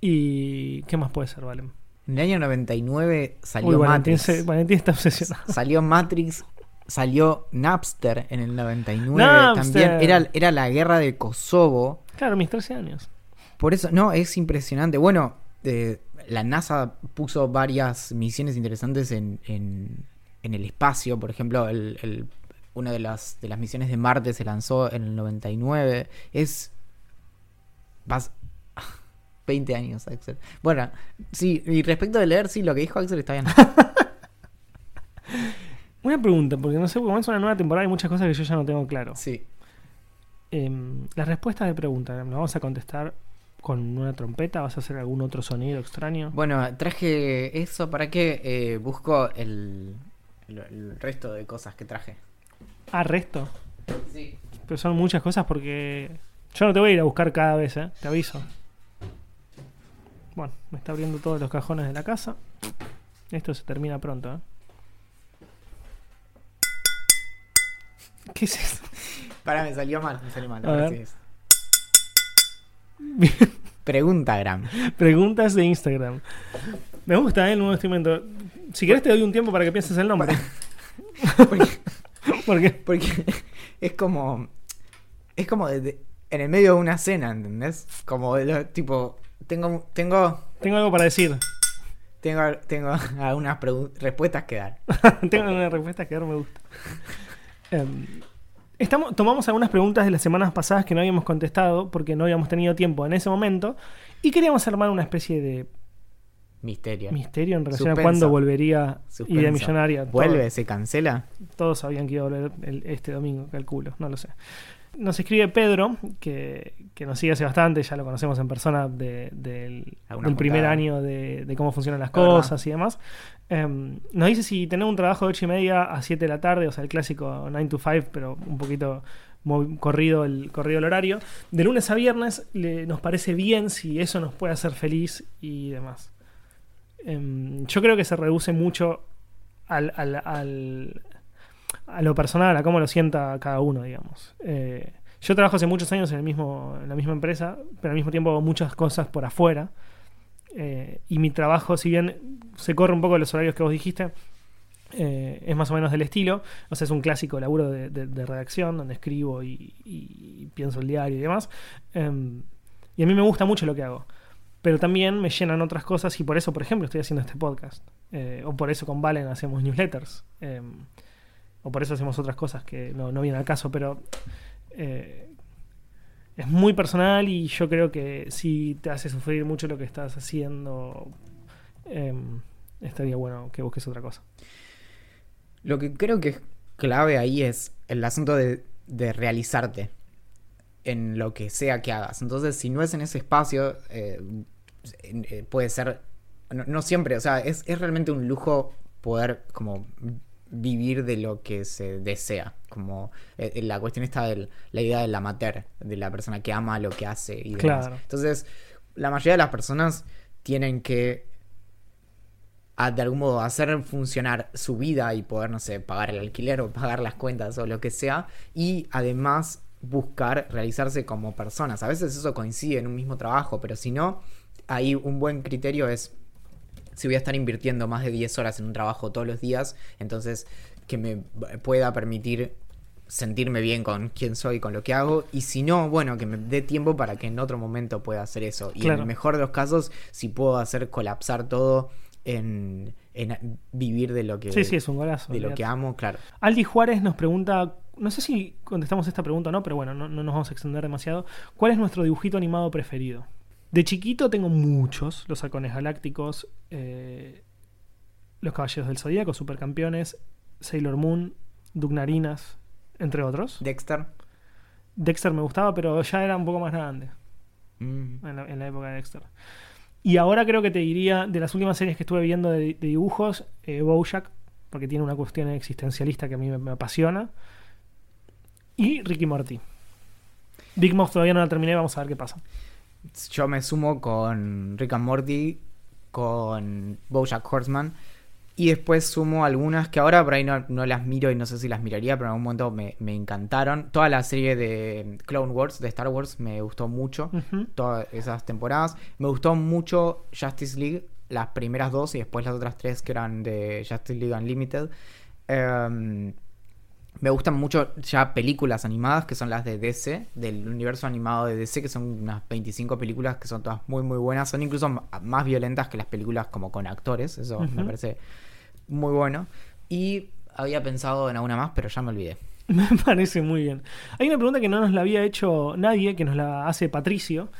¿Y qué más puede ser, Valen? En el año 99 salió Uy, Valentín, Matrix. se- Valentín está obsesionado. Salió Matrix, salió Napster en el 99 Napster. también. Era, era la guerra de Kosovo. Claro, mis 13 años. Por eso, no, es impresionante. Bueno, eh, la NASA puso varias misiones interesantes en, en, en el espacio. Por ejemplo, el, el- una de las, de las misiones de Marte se lanzó en el 99. Es... Vas... 20 años, Axel. Bueno, sí, y respecto de leer, sí, lo que dijo Axel está bien. Una pregunta, porque no sé, porque comienza una nueva temporada y hay muchas cosas que yo ya no tengo claro. Sí. Em, las respuestas de preguntas, ¿las vamos a contestar con una trompeta? ¿Vas a hacer algún otro sonido extraño? Bueno, traje eso para que eh, busco el, el, el resto de cosas que traje. Ah, resto. Sí. Pero son muchas cosas porque yo no te voy a ir a buscar cada vez, ¿eh? Te aviso. Bueno, me está abriendo todos los cajones de la casa. Esto se termina pronto, ¿eh? ¿Qué es eso? Para, me salió mal, me salió mal. A ver. es. Pregunta, Gram. Preguntas de Instagram. Me gusta ¿eh? el nuevo instrumento. Si querés te doy un tiempo para que pienses el nombre. Porque, ¿Por qué? porque es como. Es como de- en el medio de una cena, ¿entendés? Como de lo- tipo. Tengo. Tengo. Tengo algo para decir. Tengo, tengo algunas respuestas que dar. Tengo una respuesta que dar me gusta. Em, estamos, tomamos algunas preguntas de las semanas pasadas que no habíamos contestado porque no habíamos tenido tiempo en ese momento y queríamos armar una especie de Misterio. misterio en relación Suspenso. a cuándo volvería Suspenso. Idea Millonaria. Todo- ¿Vuelve? ¿Se cancela? Todos sabían que iba a volver el- este domingo, calculo, no lo sé. Nos escribe Pedro, que, que nos sigue hace bastante, ya lo conocemos en persona de- del, primer año de, de cómo funcionan las cosas y demás. Em, nos dice si tenemos un trabajo de 8 y media a 7 de la tarde, o sea, el clásico 9 to 5, pero un poquito corrido el, corrido el horario. De lunes a viernes le- nos parece bien si eso nos puede hacer feliz y demás. Em, yo creo que se reduce mucho al, al- al- a lo personal, a cómo lo sienta cada uno, digamos. Eh, yo trabajo hace muchos años en, el mismo, en la misma empresa, pero al mismo tiempo hago muchas cosas por afuera. Eh, y mi trabajo, si bien se corre un poco los horarios que vos dijiste, eh, es más o menos del estilo. O sea, es un clásico laburo de, de- redacción donde escribo y, pienso el diario y demás. Em, y a mí me gusta mucho lo que hago. Pero también me llenan otras cosas y por eso, por ejemplo, estoy haciendo este podcast. O por eso con Valen hacemos newsletters. Em, o por eso hacemos otras cosas que no, no vienen al caso, pero eh, es muy personal y yo creo que si te hace sufrir mucho lo que estás haciendo, em, estaría bueno que busques otra cosa. Lo que creo que es clave ahí es el asunto de, realizarte en lo que sea que hagas. Entonces, si no es en ese espacio, eh, eh, puede ser. No, no siempre, o sea, es, es realmente un lujo poder como vivir de lo que se desea. Como eh, eh, la cuestión está de la idea del amateur, de la persona que ama lo que hace y demás. Claro. Entonces, la mayoría de las personas tienen que a, de algún modo hacer funcionar su vida y poder, no sé, pagar el alquiler o pagar las cuentas o lo que sea. Y además buscar realizarse como personas. A veces eso coincide en un mismo trabajo, pero si no, ahí un buen criterio es si voy a estar invirtiendo más de 10 horas en un trabajo todos los días, entonces que me pueda permitir sentirme bien con quién soy, con lo que hago, y si no, bueno, que me dé tiempo para que en otro momento pueda hacer eso. Y en el mejor de los casos, si puedo hacer colapsar todo en, en vivir de lo que, Sí, sí, es un golazo. de lo que amo, claro. Aldi Juárez nos pregunta, no sé si contestamos esta pregunta o no, pero bueno, no, no nos vamos a extender demasiado. ¿Cuál es nuestro dibujito animado preferido? De chiquito tengo muchos, los halcones galácticos, eh, los caballeros del zodíaco, supercampeones, Sailor Moon, Dugnarinas, entre otros. Dexter. Dexter me gustaba, pero ya era un poco más grande Mm. en la, en la época de Dexter. Y ahora creo que te diría, de las últimas series que estuve viendo de, de dibujos, eh, Bojack, porque tiene una cuestión existencialista que a mí me, me apasiona. Y Ricky Morty. Big Mouth todavía no la terminé, vamos a ver qué pasa. Yo me sumo con Rick and Morty, con Bojack Horseman. Y después sumo algunas que ahora por ahí no, no las miro y no sé si las miraría, pero en algún momento me, me encantaron. Toda la serie de Clone Wars, de Star Wars, me gustó mucho. Todas esas temporadas. Me gustó mucho Justice League, las primeras dos y después las otras tres que eran de Justice League Unlimited. Em, me gustan mucho ya películas animadas que son las de DC, del universo animado de DC, que son unas 25 películas que son todas muy muy buenas. Son incluso más violentas que las películas como con actores, eso me parece muy bueno. Y había pensado en alguna más, pero ya me olvidé. Me parece muy bien. Hay una pregunta que no nos la había hecho nadie, que nos la hace Patricio,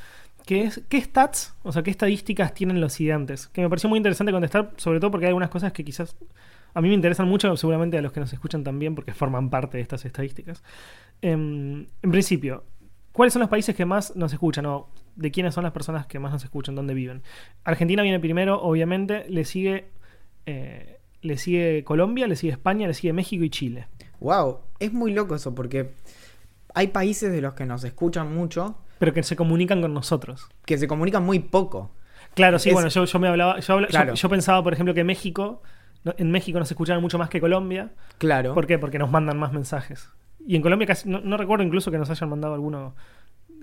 que es ¿qué stats, o sea, qué estadísticas tienen los gigantes? Que me pareció muy interesante contestar, sobre todo porque hay algunas cosas que quizás a mí me interesan mucho, seguramente a los que nos escuchan también, porque forman parte de estas estadísticas. Em, en principio, ¿cuáles son los países que más nos escuchan? O de quiénes son las personas que más nos escuchan, dónde viven. Argentina viene primero, obviamente, le sigue, eh, le sigue Colombia, le sigue España, le sigue México y Chile. Wow, es muy loco eso porque hay países de los que nos escuchan mucho pero que se comunican con nosotros. que se comunican muy poco. Claro, sí, Es- bueno, yo, yo me hablaba, yo, habla- yo- Claro. yo pensaba, por ejemplo, que México, no- en México nos escuchaban mucho más que Colombia. Claro. ¿Por qué? Porque nos mandan más mensajes. Y en Colombia casi, no, no recuerdo incluso que nos hayan mandado alguno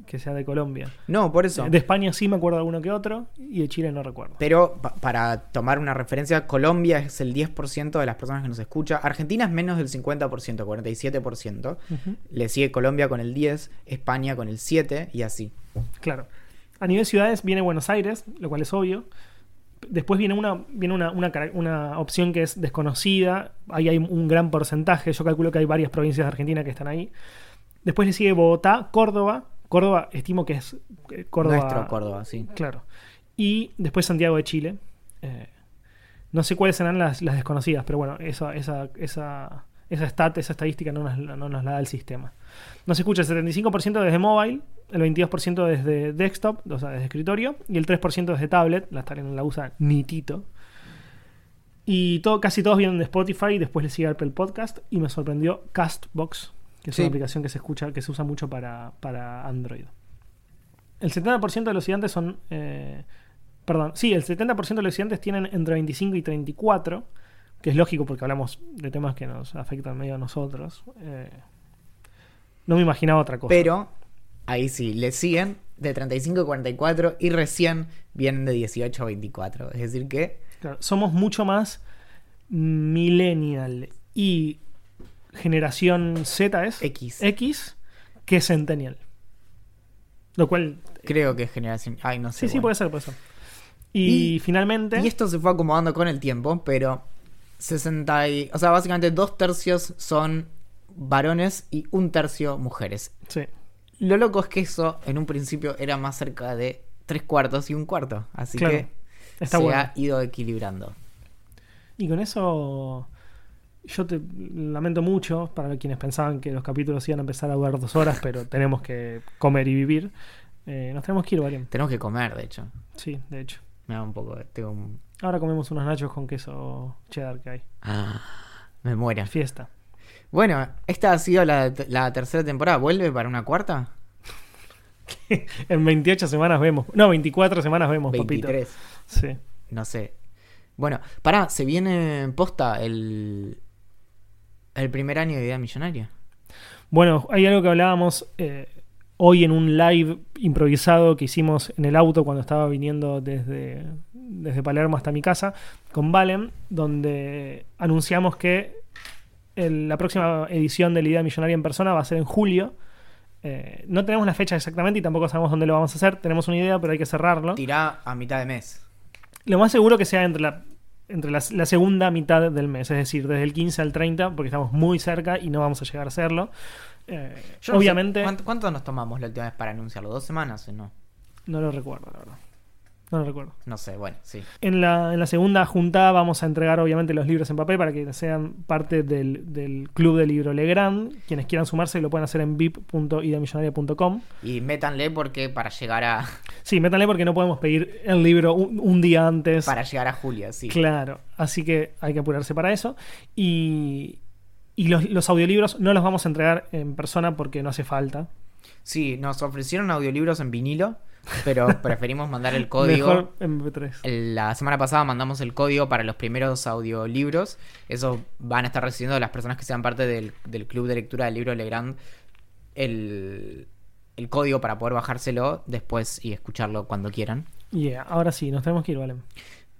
que sea de Colombia. No, por eso. De España sí me acuerdo alguno que otro, y de Chile no recuerdo. Pero pa- para tomar una referencia, Colombia es el 10% de las personas que nos escucha. Argentina es menos del 50%, 47%. Ujú, Le sigue Colombia con el 10, España con el 7 y así. Claro. A nivel ciudades viene Buenos Aires, lo cual es obvio. Después viene una, viene una, una una opción que es desconocida. Ahí hay un gran porcentaje. Yo calculo que hay varias provincias de Argentina que están ahí. Después le sigue Bogotá, Córdoba. Córdoba, estimo que es eh, Córdoba. Nuestro Córdoba, sí. Claro. Y después Santiago de Chile. Eh, no sé cuáles serán las, las desconocidas, pero bueno, esa, esa, esa, esa stat, esa estadística no nos, no nos la da el sistema. Nos escucha el 75% desde mobile, el 22% desde desktop, o sea, desde escritorio, y el 3% desde tablet, la tablet no la usa ni Tito. Y todo, casi todos vienen de Spotify, después le sigue Apple Podcast, y me sorprendió Castbox, que es Sí. una aplicación que se escucha, que se usa mucho para, para Android. El 70% de los estudiantes son. eh, perdón, sí, el 70% de los estudiantes tienen entre 25 y 34, que es lógico porque hablamos de temas que nos afectan medio a nosotros. Eh, no me imaginaba otra cosa. Pero ahí sí, le siguen de 35 a 44 y recién vienen de 18 a 24. Es decir que Claro, somos mucho más millennial y generación Z es X. X que centennial. Lo cual, Creo que es generación. Ay, no sé. sí, sí, puede ser, puede ser. Y, Y- finalmente, Y esto se fue acomodando con el tiempo, pero 60 y, o sea, básicamente dos tercios son varones y un tercio mujeres. sí. Lo loco es que eso en un principio era más cerca de tres cuartos y un cuarto, así Claro, que está se bueno. ha ido equilibrando. Y con eso yo te lamento mucho para quienes pensaban que los capítulos iban a empezar a durar dos horas, pero tenemos que comer y vivir. Eh, nos tenemos que ir, Valen. Tenemos que comer, de hecho. Sí, de hecho. Me da un poco, tengo un... Ahora comemos unos nachos con queso cheddar que hay. Ah, Me muero. Fiesta. Bueno, esta ha sido la, la tercera temporada. ¿Vuelve para una cuarta? en 28 semanas vemos. No, 24 semanas vemos, 23. papito. Sí. No sé. Bueno, pará, se viene en posta el, el primer año de Idea Millonaria. Bueno, hay algo que hablábamos eh, hoy en un live improvisado que hicimos en el auto cuando estaba viniendo desde, desde Palermo hasta mi casa con Valen, donde anunciamos que el- la próxima edición de la Idea Millonaria en persona va a ser en julio. Eh, no tenemos la fecha exactamente y tampoco sabemos dónde lo vamos a hacer. Tenemos una idea, pero hay que cerrarlo. Tirá a mitad de mes. Lo más seguro que sea entre la, entre la, la segunda mitad del mes, es decir, desde el 15 al 30, porque estamos muy cerca y no vamos a llegar a hacerlo. Eh, Yo no sé, obviamente, ¿cuánto, cuánto nos tomamos la última vez para anunciarlo? ¿Dos semanas o no? no lo recuerdo, la verdad. No lo recuerdo. No sé, bueno, sí. En la, en la segunda juntada vamos a entregar obviamente los libros en papel para que sean parte del, del club de libro Legrand. Quienes quieran sumarse lo pueden hacer en vip.ideamillonaria.com. Y métanle porque para llegar a Sí, métanle porque no podemos pedir el libro un, un día antes. para llegar a Julia, sí. Claro, así que hay que apurarse para eso. Y, y los, los audiolibros no los vamos a entregar en persona porque no hace falta. Sí, nos ofrecieron audiolibros en vinilo, pero preferimos mandar el código. Mejor en MP3. El- La semana pasada mandamos el código para los primeros audiolibros. Eso van a estar recibiendo las personas que sean parte del, del club de lectura del libro Legrand. El, el código para poder bajárselo después y escucharlo cuando quieran. Yeah, ahora sí, nos tenemos que ir, Valen.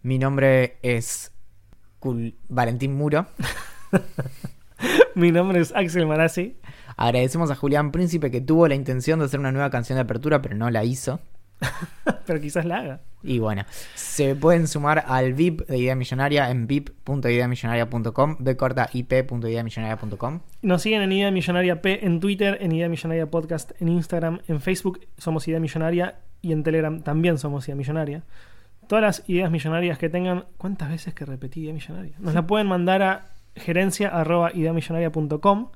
Mi nombre es Cul- Valentín Muro. Mi nombre es Axel Marazzi. Agradecemos a Julián Príncipe que tuvo la intención de hacer una nueva canción de apertura, pero no la hizo. Pero quizás la haga. Y bueno, se pueden sumar al VIP de Idea Millonaria en vip.ideamillonaria.com, b corta ip.ideamillonaria.com. Nos siguen en Idea Millonaria P en Twitter, en Idea Millonaria Podcast en Instagram, en Facebook somos Idea Millonaria y en Telegram también somos Idea Millonaria. Todas las ideas millonarias que tengan, ¿cuántas veces que repetí Idea Millonaria? Nos la pueden mandar a gerencia.ideamillonaria.com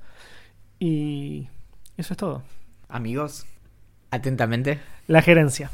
y eso es todo. Amigos, atentamente. La gerencia.